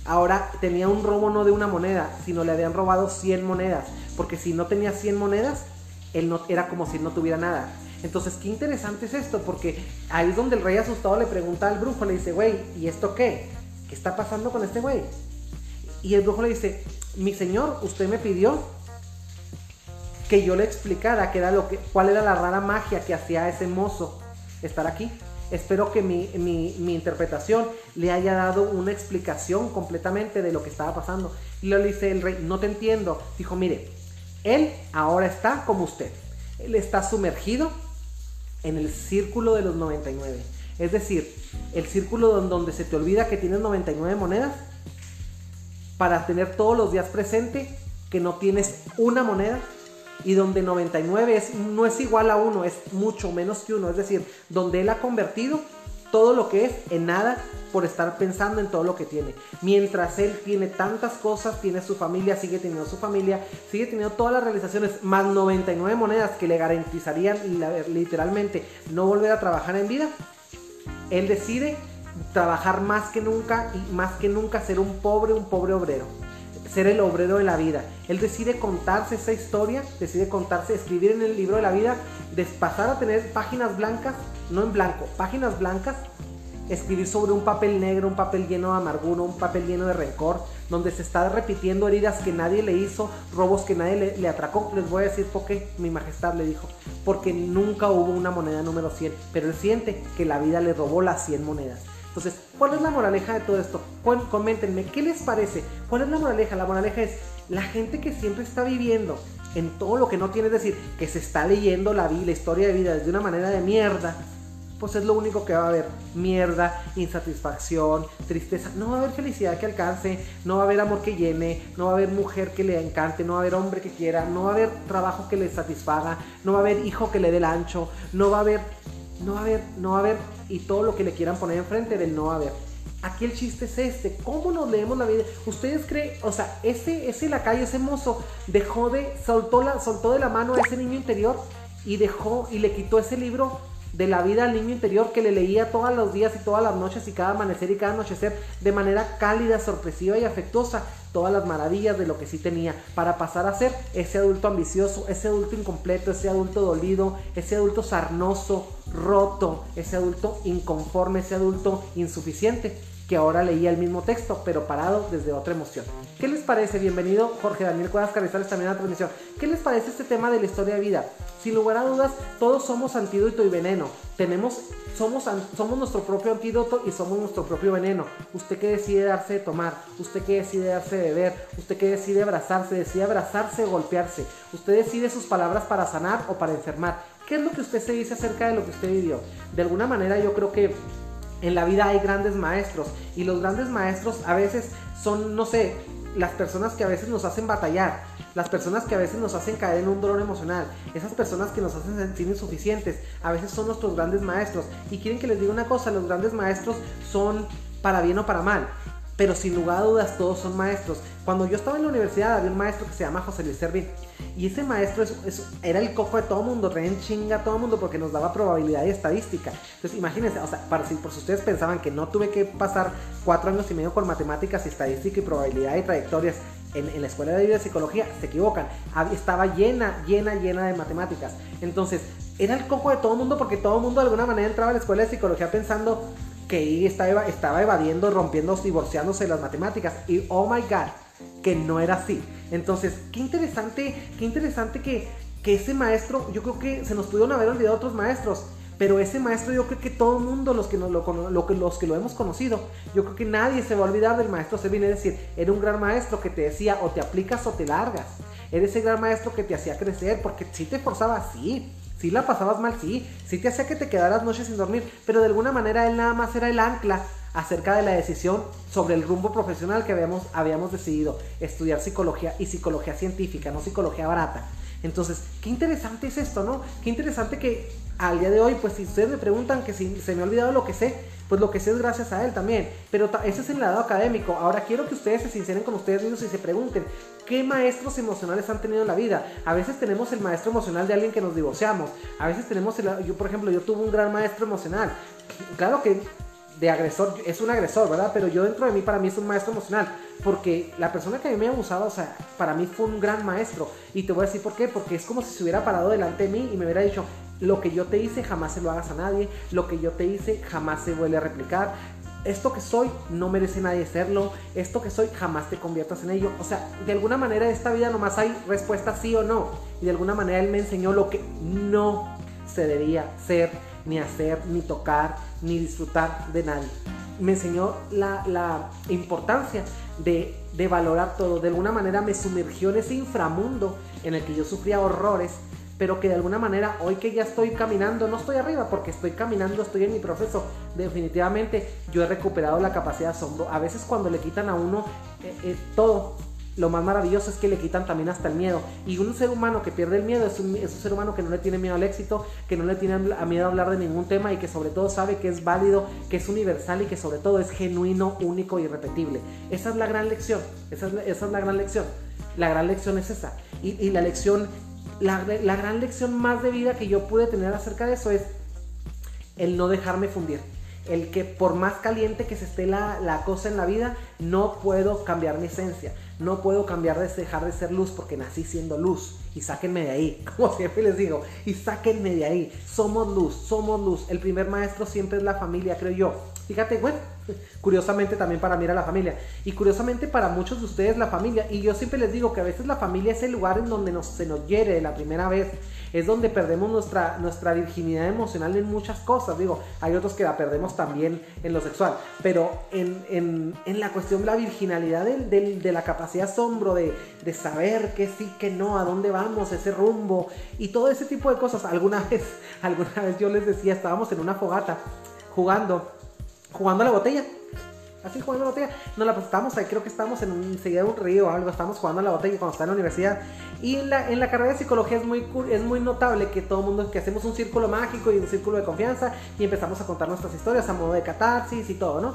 S1: Ahora tenía un robo no de una moneda, sino le habían robado 100 monedas. Porque si no tenía 100 monedas, él no, era como si no tuviera nada. Entonces, qué interesante es esto, porque ahí es donde el rey asustado le pregunta al brujo, le dice, güey, ¿y esto qué? ¿Qué está pasando con este güey? Y el brujo le dice, mi señor, usted me pidió que yo le explicara qué era lo que, cuál era la rara magia que hacía ese mozo estar aquí. Espero que mi, mi, interpretación le haya dado una explicación completamente de lo que estaba pasando. Y le dice el rey, no te entiendo. Dijo, mire, él ahora está como usted. Él está sumergido en el círculo de los 99. Es decir, el círculo donde se te olvida que tienes 99 monedas para tener todos los días presente que no tienes una moneda y donde 99 es, no es igual a 1, es mucho menos que 1, es decir, donde él ha convertido todo lo que es en nada por estar pensando en todo lo que tiene. Mientras él tiene tantas cosas, tiene su familia, sigue teniendo su familia, sigue teniendo todas las realizaciones, más 99 monedas que le garantizarían literalmente no volver a trabajar en vida, él decide trabajar más que nunca y más que nunca ser un pobre, un pobre obrero ser el obrero de la vida. Él decide contarse esa historia, decide contarse, escribir en el libro de la vida, pasar a tener páginas blancas, no en blanco, páginas blancas, escribir sobre un papel negro, un papel lleno de amargura, un papel lleno de rencor, donde se está repitiendo heridas que nadie le hizo, robos que nadie le, le atracó. Les voy a decir por qué mi majestad le dijo, porque nunca hubo una moneda número 100, pero él siente que la vida le robó las 100 monedas. Entonces, ¿cuál es la moraleja de todo esto? Coméntenme, ¿qué les parece? ¿Cuál es la moraleja? La moraleja es la gente que siempre está viviendo en todo lo que no tiene, es decir, que se está leyendo la, vida, la historia de vida desde una manera de mierda, pues es lo único que va a haber. Mierda, insatisfacción, tristeza. No va a haber felicidad que alcance, no va a haber amor que llene, no va a haber mujer que le encante, no va a haber hombre que quiera, no va a haber trabajo que le satisfaga, no va a haber hijo que le dé el ancho, no va a haber no va a haber, no va a haber, y todo lo que le quieran poner enfrente del no va a haber. Aquí el chiste es este, ¿cómo nos leemos la vida? ¿Ustedes creen, o sea, ese, ese lacayo, ese mozo, dejó de, soltó, la, soltó de la mano a ese niño interior y dejó, y le quitó ese libro de la vida al niño interior que le leía todos los días y todas las noches y cada amanecer y cada anochecer de manera cálida, sorpresiva y afectuosa todas las maravillas de lo que sí tenía para pasar a ser ese adulto ambicioso, ese adulto incompleto, ese adulto dolido, ese adulto sarnoso, roto, ese adulto inconforme, ese adulto insuficiente que ahora leía el mismo texto, pero parado desde otra emoción. ¿Qué les parece? Bienvenido Jorge Daniel Cuevas Carrizales también a la transmisión. ¿Qué les parece este tema de la historia de vida? Sin lugar a dudas, todos somos antídoto y veneno. Tenemos, somos, somos nuestro propio antídoto y somos nuestro propio veneno. Usted que decide darse de tomar, usted que decide darse de beber, usted que decide abrazarse, decide abrazarse golpearse. Usted decide sus palabras para sanar o para enfermar. ¿Qué es lo que usted se dice acerca de lo que usted vivió? De alguna manera yo creo que en la vida hay grandes maestros y los grandes maestros a veces son, no sé, las personas que a veces nos hacen batallar, las personas que a veces nos hacen caer en un dolor emocional, esas personas que nos hacen sentir insuficientes, a veces son nuestros grandes maestros. Y quieren que les diga una cosa, los grandes maestros son para bien o para mal pero sin lugar a dudas todos son maestros. Cuando yo estaba en la universidad había un maestro que se llama José Luis Servín y ese maestro era el cojo de todo mundo, re chinga a todo mundo porque nos daba probabilidad y estadística. Entonces imagínense, o sea, para, si, por si ustedes pensaban que no tuve que pasar cuatro años y medio con matemáticas, y estadística y probabilidad y trayectorias en, la escuela de vida de psicología, se equivocan. Estaba llena, llena, llena de matemáticas. Entonces, era el cojo de todo mundo porque todo el mundo de alguna manera entraba a la escuela de psicología pensando que estaba, estaba evadiendo, rompiendo, divorciándose de las matemáticas. Y oh my god, que no era así. Entonces, qué interesante, qué interesante que, que ese maestro, yo creo que se nos pudieron haber olvidado otros maestros. Pero ese maestro yo creo que todo el mundo, los que, lo, lo, los que lo hemos conocido, yo creo que nadie se va a olvidar del maestro Sevin. Es decir, era un gran maestro que te decía o te aplicas o te largas. Era ese gran maestro que te hacía crecer porque si te forzaba así si la pasabas mal, sí, sí te hacía que te quedaras noches sin dormir, pero de alguna manera él nada más era el ancla acerca de la decisión sobre el rumbo profesional que habíamos, habíamos decidido, estudiar psicología y psicología científica, no psicología barata. Entonces, qué interesante es esto, ¿no? Qué interesante que al día de hoy, pues si ustedes me preguntan que si se me ha olvidado lo que sé, pues lo que sé es gracias a él también. Pero ese es el lado académico. Ahora quiero que ustedes se sinceren con ustedes mismos y se pregunten, ¿qué maestros emocionales han tenido en la vida? A veces tenemos el maestro emocional de alguien que nos divorciamos. A veces tenemos, el, yo por ejemplo, yo tuve un gran maestro emocional. Claro que de agresor, es un agresor, ¿verdad? Pero yo dentro de mí, para mí es un maestro emocional, porque la persona que a mí me abusaba, o sea, para mí fue un gran maestro. Y te voy a decir por qué, porque es como si se hubiera parado delante de mí y me hubiera dicho, lo que yo te hice jamás se lo hagas a nadie, lo que yo te hice jamás se vuelve a replicar. Esto que soy no merece nadie serlo, esto que soy jamás te conviertas en ello. O sea, de alguna manera esta vida nomás hay respuesta sí o no. Y de alguna manera él me enseñó lo que no se debía ser, ni hacer, ni tocar, ni disfrutar de nadie. Me enseñó la, importancia de, de valorar todo. De alguna manera me sumergió en ese inframundo en el que yo sufría horrores pero que de alguna manera hoy que ya estoy caminando, no estoy arriba porque estoy caminando, estoy en mi proceso, definitivamente yo he recuperado la capacidad de asombro. A veces cuando le quitan a uno eh, eh, todo, lo más maravilloso es que le quitan también hasta el miedo. Y un ser humano que pierde el miedo es un, ser humano que no le tiene miedo al éxito, que no le tiene miedo a hablar de ningún tema y que sobre todo sabe que es válido, que es universal y que sobre todo es genuino, único y irrepetible. Esa es la gran lección. Esa es, esa es la gran lección. La gran lección es esa. Y, y la lección la, gran lección más de vida que yo pude tener acerca de eso es el no dejarme fundir. El que por más caliente que se esté la, la, cosa en la vida, no puedo cambiar mi esencia. No puedo cambiar de dejar de ser luz porque nací siendo luz. Y sáquenme de ahí, como siempre les digo. Y sáquenme de ahí. Somos luz, somos luz. El primer maestro siempre es la familia, creo yo. Fíjate, bueno, curiosamente también para mí era la familia. Y curiosamente para muchos de ustedes la familia. Y yo siempre les digo que a veces la familia es el lugar en donde nos, se nos hiere la primera vez. Es donde perdemos nuestra, nuestra virginidad emocional en muchas cosas. Digo, hay otros que la perdemos también en lo sexual. Pero en, la cuestión de la virginalidad de la capacidad asombro, de, de saber que sí, que no, a dónde vamos, ese rumbo y todo ese tipo de cosas. Alguna vez, alguna vez yo les decía, estábamos en una fogata jugando jugando a la botella. Así jugando a la botella. No la estábamos ahí, creo que estamos en un, enseguida un río o algo, estamos jugando a la botella cuando está en la universidad. Y en la, en la carrera de psicología es muy, es muy notable que todo el mundo, que hacemos un círculo mágico y un círculo de confianza y empezamos a contar nuestras historias a modo de catarsis y todo, ¿no?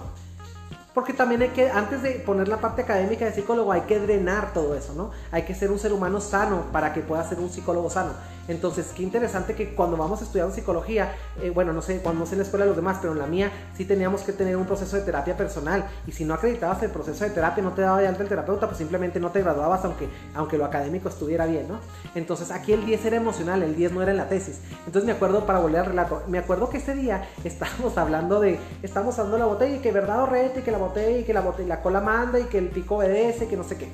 S1: porque también hay que, antes de poner la parte académica de psicólogo, hay que drenar todo eso, ¿no? Hay que ser un ser humano sano para que pueda ser un psicólogo sano. Entonces, qué interesante que cuando vamos a estudiar psicología, eh, bueno, no sé, cuando no sé en la escuela de los demás, pero en la mía sí teníamos que tener un proceso de terapia personal. Y si no acreditabas el proceso de terapia, no te daba de alta el terapeuta, pues simplemente no te graduabas aunque, aunque lo académico estuviera bien, ¿no? Entonces, aquí el 10 era emocional, el 10 no era en la tesis. Entonces, me acuerdo, para volver al relato, me acuerdo que ese día estábamos hablando de, estábamos hablando de la botella y que verdad o rete, y que la botella y que la botella, la cola manda y que el pico obedece, que no sé qué.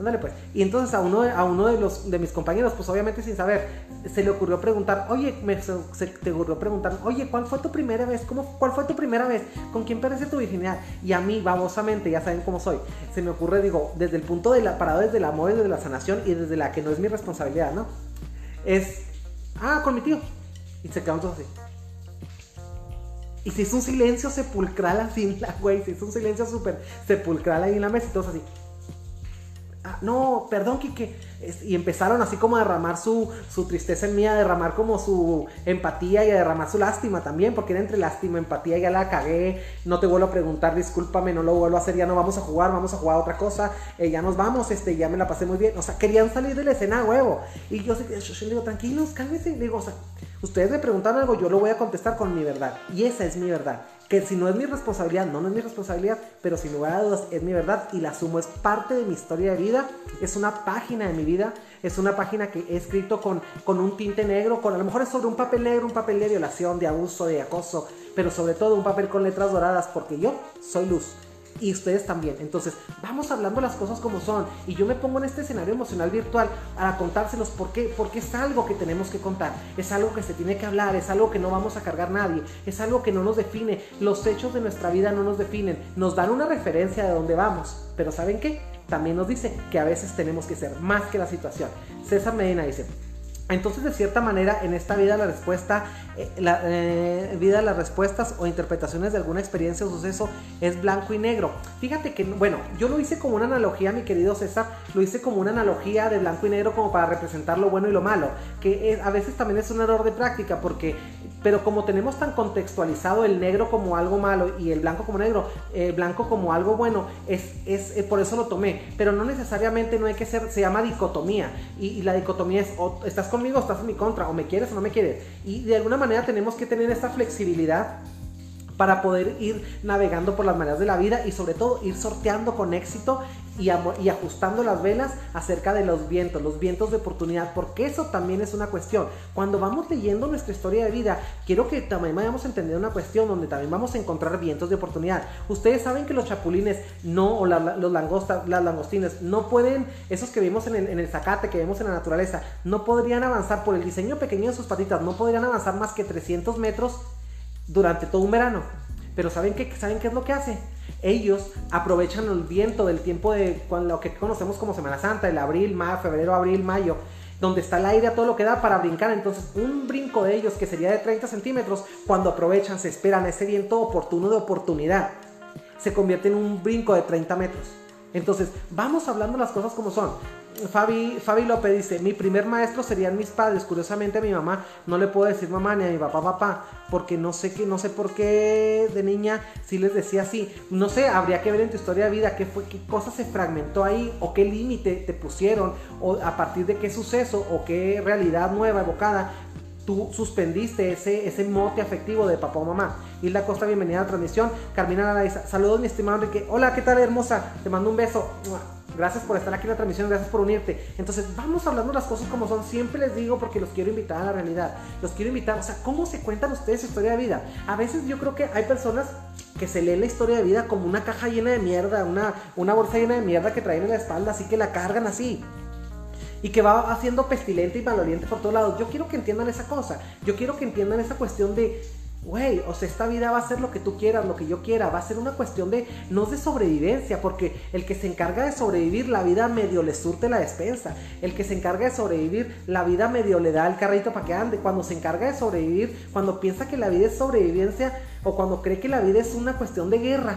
S1: Ándale pues. Y entonces a uno, a uno de, los, de mis compañeros, pues obviamente sin saber, se le ocurrió preguntar, oye, me, se, te ocurrió preguntar, oye, ¿cuál fue tu primera vez? ¿Cómo, ¿Cuál fue tu primera vez? ¿Con quién perdiste tu virginidad? Y a mí, babosamente, ya saben cómo soy, se me ocurre, digo, desde el punto de la, parado desde el amor y desde la sanación y desde la que no es mi responsabilidad, ¿no? Es, ah, con mi tío. Y se quedaron todos así. Y se hizo un silencio sepulcral así en la güey, se hizo un silencio súper sepulcral ahí en la mesa y todos así. Ah, no, perdón, Kike. Y empezaron así como a derramar su, su, tristeza en mí, a derramar como su empatía y a derramar su lástima también, porque era entre lástima, empatía, ya la cagué, no te vuelvo a preguntar, discúlpame, no lo vuelvo a hacer, ya no vamos a jugar, vamos a jugar a otra cosa, eh, ya nos vamos, este, ya me la pasé muy bien. O sea, querían salir de la escena, huevo. Y yo, yo, yo, digo, tranquilos, cálmense. Digo, o sea, ustedes me preguntan algo, yo lo voy a contestar con mi verdad. Y esa es mi verdad. Que si no es mi responsabilidad, no, no es mi responsabilidad, pero sin lugar a dudas es mi verdad y la asumo, es parte de mi historia de vida, es una página de mi vida, es una página que he escrito con, con un tinte negro, con a lo mejor es sobre un papel negro, un papel de violación, de abuso, de acoso, pero sobre todo un papel con letras doradas, porque yo soy luz y ustedes también. Entonces, vamos hablando las cosas como son. Y yo me pongo en este escenario emocional virtual para contárselos por qué, porque es algo que tenemos que contar, es algo que se tiene que hablar, es algo que no vamos a cargar nadie, es algo que no nos define. Los hechos de nuestra vida no nos definen, nos dan una referencia de dónde vamos. Pero ¿saben qué? También nos dice que a veces tenemos que ser más que la situación. César Medina dice, entonces, de cierta manera, en esta vida la respuesta, eh, la eh, vida las respuestas o interpretaciones de alguna experiencia o suceso es blanco y negro. Fíjate que, bueno, yo lo hice como una analogía, mi querido César, lo hice como una analogía de blanco y negro como para representar lo bueno y lo malo, que a veces también es un error de práctica porque pero como tenemos tan contextualizado el negro como algo malo y el blanco como negro, el blanco como algo bueno, es, es, eh, por eso lo tomé. Pero no necesariamente no hay que ser, se llama dicotomía. Y, la dicotomía es estás conmigo o estás en mi contra, o me quieres o no me quieres. Y de alguna manera tenemos que tener esta flexibilidad para poder ir navegando por las maneras de la vida y sobre todo ir sorteando con éxito y, ajustando las velas acerca de los vientos, los vientos de oportunidad, porque eso también es una cuestión. Cuando vamos leyendo nuestra historia de vida, quiero que también vayamos a una cuestión donde también vamos a encontrar vientos de oportunidad. Ustedes saben que los chapulines no, o los langostas, las langostines, no pueden, esos que vimos en el, en el zacate, que vemos en la naturaleza, no podrían avanzar por el diseño pequeño de sus patitas, no podrían avanzar más que 300 metros durante todo un verano. Pero ¿saben qué, ¿saben qué es lo que hace? Ellos aprovechan el viento del tiempo de lo que conocemos como Semana Santa, el abril, mayo, febrero, abril, mayo, donde está el aire a todo lo que da para brincar. Entonces, un brinco de ellos que sería de 30 centímetros, cuando aprovechan, se esperan ese viento oportuno de oportunidad, se convierte en un brinco de 30 metros. Entonces, vamos hablando las cosas como son. Fabi, Fabi López dice, mi primer maestro serían mis padres. Curiosamente a mi mamá no le puedo decir mamá ni a mi papá papá, porque no sé qué, no sé por qué de niña sí les decía así. No sé, habría que ver en tu historia de vida qué fue, qué cosa se fragmentó ahí, o qué límite te pusieron, o a partir de qué suceso, o qué realidad nueva evocada tú suspendiste ese, ese mote afectivo de papá o mamá. Isla Costa, bienvenida a la transmisión. Carmina Araiza, saludos mi estimado Enrique. Hola, ¿qué tal hermosa? Te mando un beso. Gracias por estar aquí en la transmisión, gracias por unirte. Entonces, vamos hablando las cosas como son. Siempre les digo porque los quiero invitar a la realidad. Los quiero invitar, o sea, ¿cómo se cuentan ustedes su historia de vida? A veces yo creo que hay personas que se leen la historia de vida como una caja llena de mierda, una, una bolsa llena de mierda que traen en la espalda, así que la cargan así y que va haciendo pestilente y maloliente por todos lados. Yo quiero que entiendan esa cosa. Yo quiero que entiendan esa cuestión de, güey, o sea, esta vida va a ser lo que tú quieras, lo que yo quiera. Va a ser una cuestión de, no de sobrevivencia, porque el que se encarga de sobrevivir, la vida medio le surte la despensa. El que se encarga de sobrevivir, la vida medio le da el carrito para que ande. Cuando se encarga de sobrevivir, cuando piensa que la vida es sobrevivencia o cuando cree que la vida es una cuestión de guerra,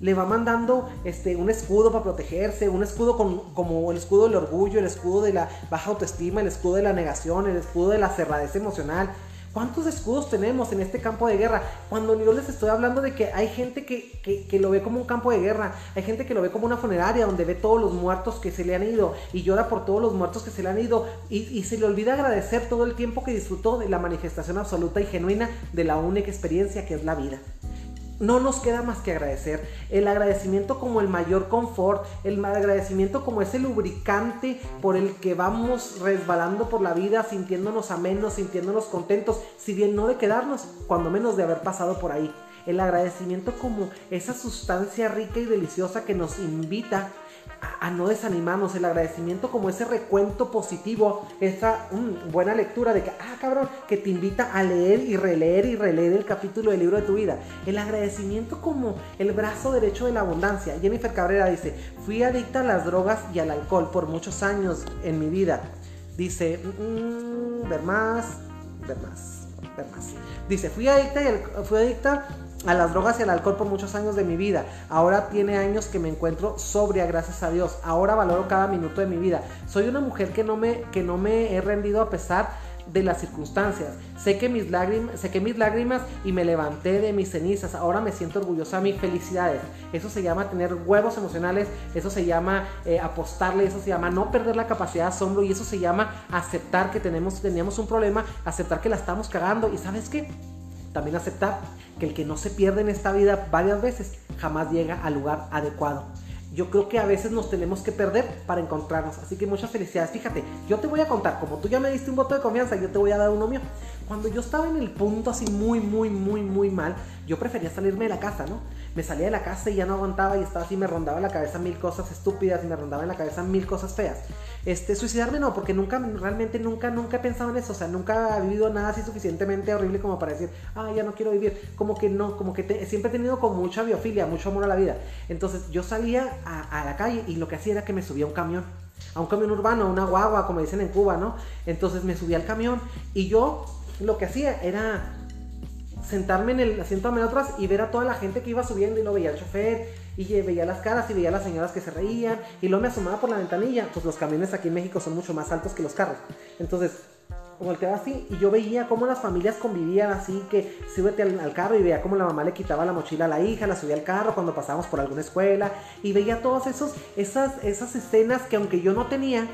S1: le va mandando este, un escudo para protegerse, un escudo como el escudo del orgullo, el escudo de la baja autoestima, el escudo de la negación, el escudo de la cerradez emocional. ¿Cuántos escudos tenemos en este campo de guerra? Cuando yo les estoy hablando de que hay gente que, que, lo ve como un campo de guerra, hay gente que lo ve como una funeraria donde ve todos los muertos que se le han ido y llora por todos los muertos que se le han ido y, y se le olvida agradecer todo el tiempo que disfrutó de la manifestación absoluta y genuina de la única experiencia que es la vida no nos queda más que agradecer. El agradecimiento como el mayor confort, el agradecimiento como ese lubricante por el que vamos resbalando por la vida, sintiéndonos amenos, sintiéndonos contentos, si bien no de quedarnos, cuando menos de haber pasado por ahí. El agradecimiento como esa sustancia rica y deliciosa que nos invita a, no desanimarnos, el agradecimiento como ese recuento positivo, esa mm, buena lectura de que, ah, cabrón, que te invita a leer y releer y releer el capítulo del libro de tu vida. El agradecimiento como el brazo derecho de la abundancia. Jennifer Cabrera dice, fui adicta a las drogas y al alcohol por muchos años en mi vida. Dice, mm, ver más, ver más, ver más. Dice, fui adicta, y fui adicta a las drogas y al alcohol por muchos años de mi vida. Ahora tiene años que me encuentro sobria, gracias a Dios. Ahora valoro cada minuto de mi vida. Soy una mujer que no me, que no me he rendido a pesar de las circunstancias. Sé que mis lágrimas, sé que mis lágrimas y me levanté de mis cenizas. Ahora me siento orgullosa de mis felicidades. Eso se llama tener huevos emocionales, eso se llama eh, apostarle, eso se llama no perder la capacidad de asombro y eso se llama aceptar que tenemos, teníamos un problema, aceptar que la estamos cagando y sabes qué, también aceptar que el que no se pierde en esta vida varias veces jamás llega al lugar adecuado. Yo creo que a veces nos tenemos que perder para encontrarnos. Así que muchas felicidades. Fíjate, yo te voy a contar, como tú ya me diste un voto de confianza, yo te voy a dar uno mío. Cuando yo estaba en el punto así muy, muy, muy, muy mal, yo prefería salirme de la casa, ¿no? Me salía de la casa y ya no aguantaba y estaba así, me rondaba en la cabeza mil cosas estúpidas y me rondaba en la cabeza mil cosas feas. Este, suicidarme no, porque nunca, realmente nunca, nunca he pensado en eso, o sea, nunca he vivido nada así suficientemente horrible como para decir, ah, ya no quiero vivir, como que no, como que siempre he tenido con mucha biofilia, mucho amor a la vida. Entonces yo salía a, a la calle y lo que hacía era que me subía a un camión a un camión urbano, a una guagua, como dicen en Cuba, ¿no? Entonces me subía al camión y yo lo que hacía era sentarme en el asiento a atrás y ver a toda la gente que iba subiendo y lo veía el chofer y veía las caras y veía las señoras que se reían y luego me asomaba por la ventanilla. Pues los camiones aquí en México son mucho más altos que los carros. Entonces volteaba así y yo veía cómo las familias convivían así que súbete al, al, carro y veía cómo la mamá le quitaba la mochila a la hija, la subía al carro cuando pasábamos por alguna escuela y veía todas esas, esas escenas que aunque yo no tenía,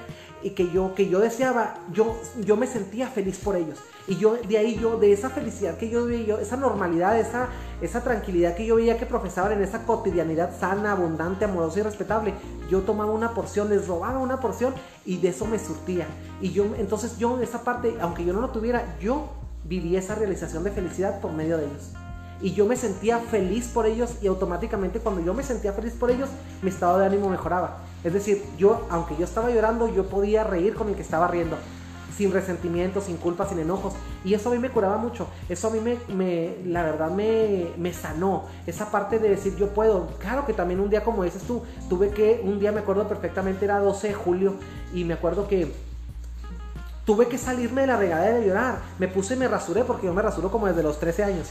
S1: y que yo, que yo deseaba, yo, yo me sentía feliz por ellos. Y yo, de ahí yo, de esa felicidad que yo veía, esa normalidad, esa, esa tranquilidad que yo veía que profesaban en esa cotidianidad sana, abundante, amorosa y respetable, yo tomaba una porción, les robaba una porción y de eso me surtía. Y yo, entonces yo, esa parte, aunque yo no lo tuviera, yo vivía esa realización de felicidad por medio de ellos y yo me sentía feliz por ellos y automáticamente cuando yo me sentía feliz por ellos mi estado de ánimo mejoraba. Es decir, yo, aunque yo estaba llorando, yo podía reír con el que estaba riendo, sin resentimiento, sin culpa, sin enojos. Y eso a mí me curaba mucho, eso a mí me, la verdad me, me sanó, esa parte de decir yo puedo. Claro que también un día como dices tú, tuve que, un día me acuerdo perfectamente, era 12 de julio, y me acuerdo que tuve que salirme de la regadera de llorar. Me puse me rasuré porque yo me rasuro como desde los 13 años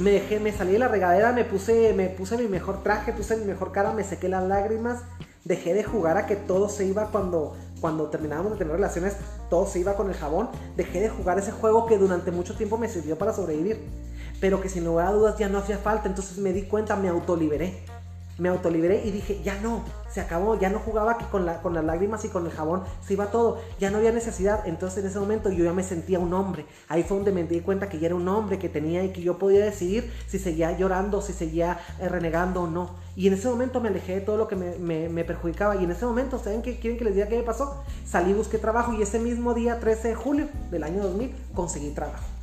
S1: me dejé, me salí de la regadera, me puse, me puse mi mejor traje, puse mi mejor cara, me sequé las lágrimas, dejé de jugar a que todo se iba cuando, cuando terminábamos de tener relaciones, todo se iba con el jabón, dejé de jugar ese juego que durante mucho tiempo me sirvió para sobrevivir, pero que sin lugar a dudas ya no hacía falta, entonces me di cuenta, me autoliberé me autoliberé y dije, ya no, se acabó, ya no jugaba que con, la, con las lágrimas y con el jabón se iba todo, ya no había necesidad. Entonces en ese momento yo ya me sentía un hombre. Ahí fue donde me di cuenta que ya era un hombre que tenía y que yo podía decidir si seguía llorando, si seguía eh, renegando o no. Y en ese momento me alejé de todo lo que me, me, perjudicaba. Y en ese momento, ¿saben qué quieren que les diga qué me pasó? Salí, busqué trabajo y ese mismo día, 13 de julio del año 2000, conseguí trabajo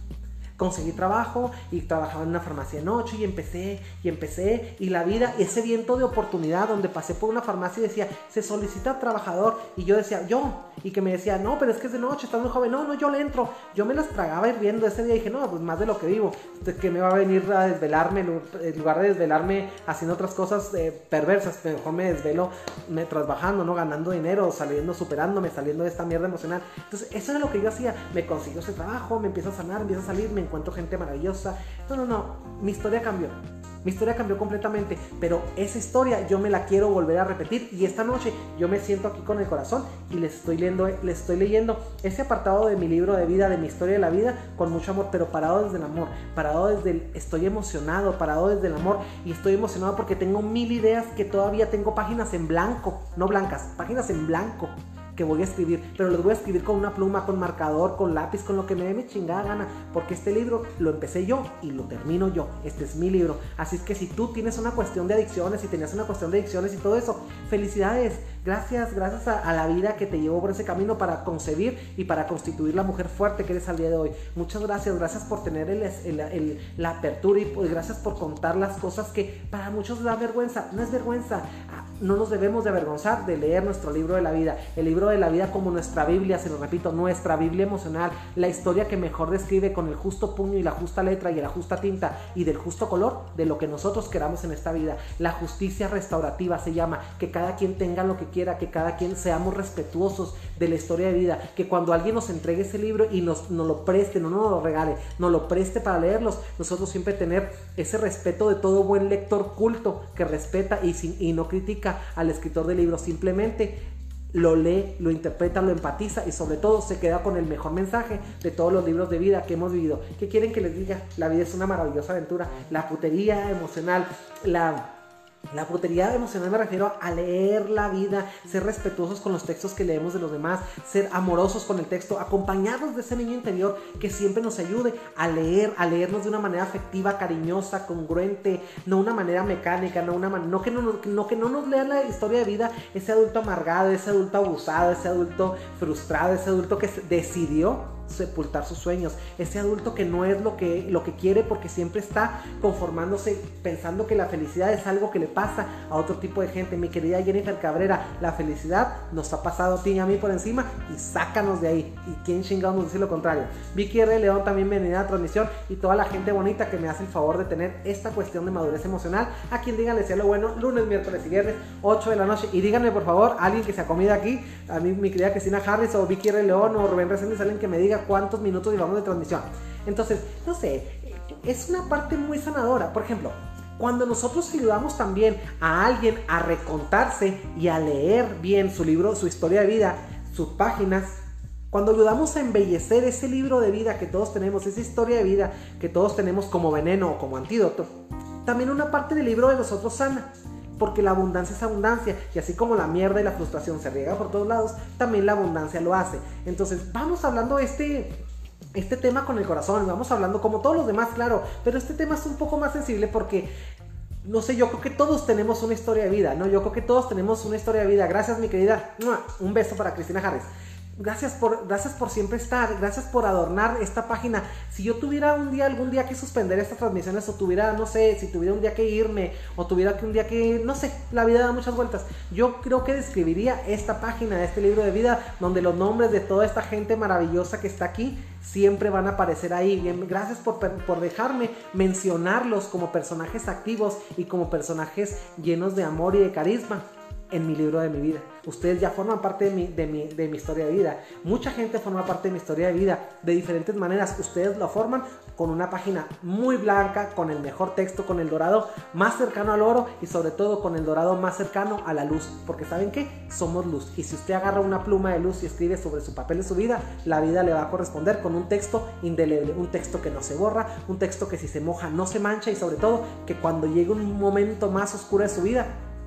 S1: conseguí trabajo y trabajaba en una farmacia de noche y empecé y empecé y la vida, ese viento de oportunidad donde pasé por una farmacia y decía, se solicita trabajador y yo decía, yo, y que me decía, no, pero es que es de noche, estás muy joven, no, no, yo le entro, yo me las tragaba hirviendo ese día y dije, no, pues más de lo que vivo, que me va a venir a desvelarme, en lugar de desvelarme haciendo otras cosas eh, perversas, mejor me desvelo me, trabajando, ¿no? Ganando dinero, saliendo, superándome, saliendo de esta mierda emocional. Entonces, eso era lo que yo hacía, me consiguió ese trabajo, me empieza a sanar, empieza a salir, me encuentro gente maravillosa. No, no, no, mi historia cambió. Mi historia cambió completamente, pero esa historia yo me la quiero volver a repetir y esta noche yo me siento aquí con el corazón y les estoy leyendo, les estoy leyendo ese apartado de mi libro de vida, de mi historia de la vida, con mucho amor, pero parado desde el amor, parado desde el estoy emocionado, parado desde el amor y estoy emocionado porque tengo mil ideas que todavía tengo páginas en blanco, no blancas, páginas en blanco que voy a escribir, pero los voy a escribir con una pluma, con marcador, con lápiz, con lo que me dé mi chingada gana, porque este libro lo empecé yo y lo termino yo. Este es mi libro. Así es que si tú tienes una cuestión de adicciones, si tenías una cuestión de adicciones y todo eso, felicidades. Gracias, gracias a, la vida que te llevó por ese camino para concebir y para constituir la mujer fuerte que eres al día de hoy. Muchas gracias, gracias por tener el, la apertura y pues, gracias por contar las cosas que para muchos da vergüenza. No es vergüenza, ah, no nos debemos de avergonzar de leer nuestro libro de la vida. El libro de la vida como nuestra Biblia, se lo repito, nuestra Biblia emocional, la historia que mejor describe con el justo puño y la justa letra y la justa tinta y del justo color de lo que nosotros queramos en esta vida. La justicia restaurativa se llama, que cada quien tenga lo que que cada quien seamos respetuosos de la historia de vida, que cuando alguien nos entregue ese libro y nos, lo preste, no nos lo regale, nos lo preste para leerlos, nosotros siempre tener ese respeto de todo buen lector culto que respeta y, sin, y no critica al escritor del libro, simplemente lo lee, lo interpreta, lo empatiza y sobre todo se queda con el mejor mensaje de todos los libros de vida que hemos vivido. ¿Qué quieren que les diga? La vida es una maravillosa aventura. La putería emocional, la la brutalidad emocional me refiero a leer la vida, ser respetuosos con los textos que leemos de los demás, ser amorosos con el texto, acompañarnos de ese niño interior que siempre nos ayude a leer, a leernos de una manera afectiva, cariñosa, congruente, no una manera mecánica, no, una no, que no, no, que no nos lea la historia de vida ese adulto amargado, ese adulto abusado, ese adulto frustrado, ese adulto que decidió sepultar sus sueños. Ese adulto que no es lo que, lo que quiere porque siempre está conformándose pensando que la felicidad es algo que le pasa a otro tipo de gente. Mi querida Jennifer Cabrera, la felicidad nos ha pasado a ti y a mí por encima y sácanos de ahí. ¿Y quién chingado nos dice lo contrario? Vicky R. León también bienvenida a la transmisión y toda la gente bonita que me hace el favor de tener esta cuestión de madurez emocional. A quien díganle sea lo bueno, lunes, miércoles y viernes, 8 de la noche. Y díganme por favor, alguien que se ha comido aquí, a mí mi querida Cristina Harris o Vicky R. León o Rubén Reséndiz, alguien que me diga cuántos minutos llevamos de transmisión. Entonces, no sé, es una parte muy sanadora. Por ejemplo, cuando nosotros ayudamos también a alguien a recontarse y a leer bien su libro, su historia de vida, sus páginas, cuando ayudamos a embellecer ese libro de vida que todos tenemos, esa historia de vida que todos tenemos como veneno o como antídoto, también una parte del libro de nosotros sana. Porque la abundancia es abundancia. Y así como la mierda y la frustración se riega por todos lados, también la abundancia lo hace. Entonces, vamos hablando este este tema con el corazón, vamos hablando como todos los demás, claro, pero este tema es un poco más sensible porque no sé, yo creo que todos tenemos una historia de vida, ¿no? Yo creo que todos tenemos una historia de vida. Gracias, mi querida. Un beso para Cristina Harris. Gracias por, gracias por siempre estar, gracias por adornar esta página. Si yo tuviera un día, algún día que suspender estas transmisiones, o tuviera, no sé, si tuviera un día que irme, o tuviera que un día que, no sé, la vida da muchas vueltas. Yo creo que describiría esta página, este libro de vida, donde los nombres de toda esta gente maravillosa que está aquí siempre van a aparecer ahí. Bien, gracias por, por dejarme mencionarlos como personajes activos y como personajes llenos de amor y de carisma en mi libro de mi vida. Ustedes ya forman parte de mi, de, mi, de mi, historia de vida. Mucha gente forma parte de mi historia de vida de diferentes maneras. Ustedes lo forman con una página muy blanca, con el mejor texto, con el dorado más cercano al oro y sobre todo con el dorado más cercano a la luz. Porque saben que somos luz. Y si usted agarra una pluma de luz y escribe sobre su papel de su vida, la vida le va a corresponder con un texto indeleble. Un texto que no se borra, un texto que si se moja no se mancha y sobre todo que cuando llegue un momento más oscuro de su vida,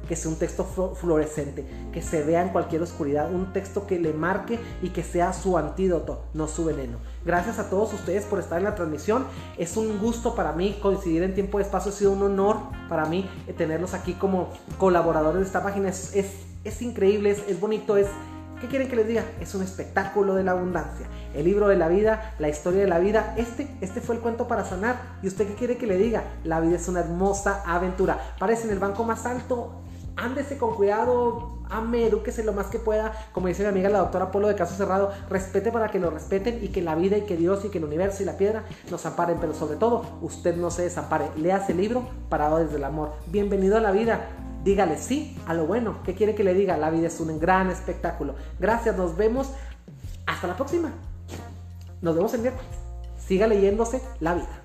S1: que sea un texto fluorescente, que se vea en cualquier oscuridad, un texto que le marque y que sea su antídoto, no su veneno. Gracias a todos ustedes por estar en la transmisión. Es un gusto para mí coincidir en tiempo y espacio. Ha sido un honor para mí eh, tenerlos aquí como colaboradores de esta página. Es, es, increíble, es, bonito, es... ¿Qué quieren que les diga? Es un espectáculo de la abundancia. El libro de la vida, la historia de la vida. Este, este fue el cuento para sanar. ¿Y usted qué quiere que le diga? La vida es una hermosa aventura. Parece en el banco más alto ándese con cuidado, ame, edúquese lo más que pueda, como dice mi amiga la doctora Polo de Caso Cerrado, respete para que lo respeten y que la vida y que Dios y que el universo y la piedra nos amparen, pero sobre todo usted no se desampare, lea ese libro parado desde el amor. Bienvenido a la vida. Dígale sí a lo bueno. ¿Qué quiere que le diga? La vida es un gran espectáculo. Gracias, nos vemos. Hasta la próxima. Nos vemos el miércoles. Siga leyéndose la vida.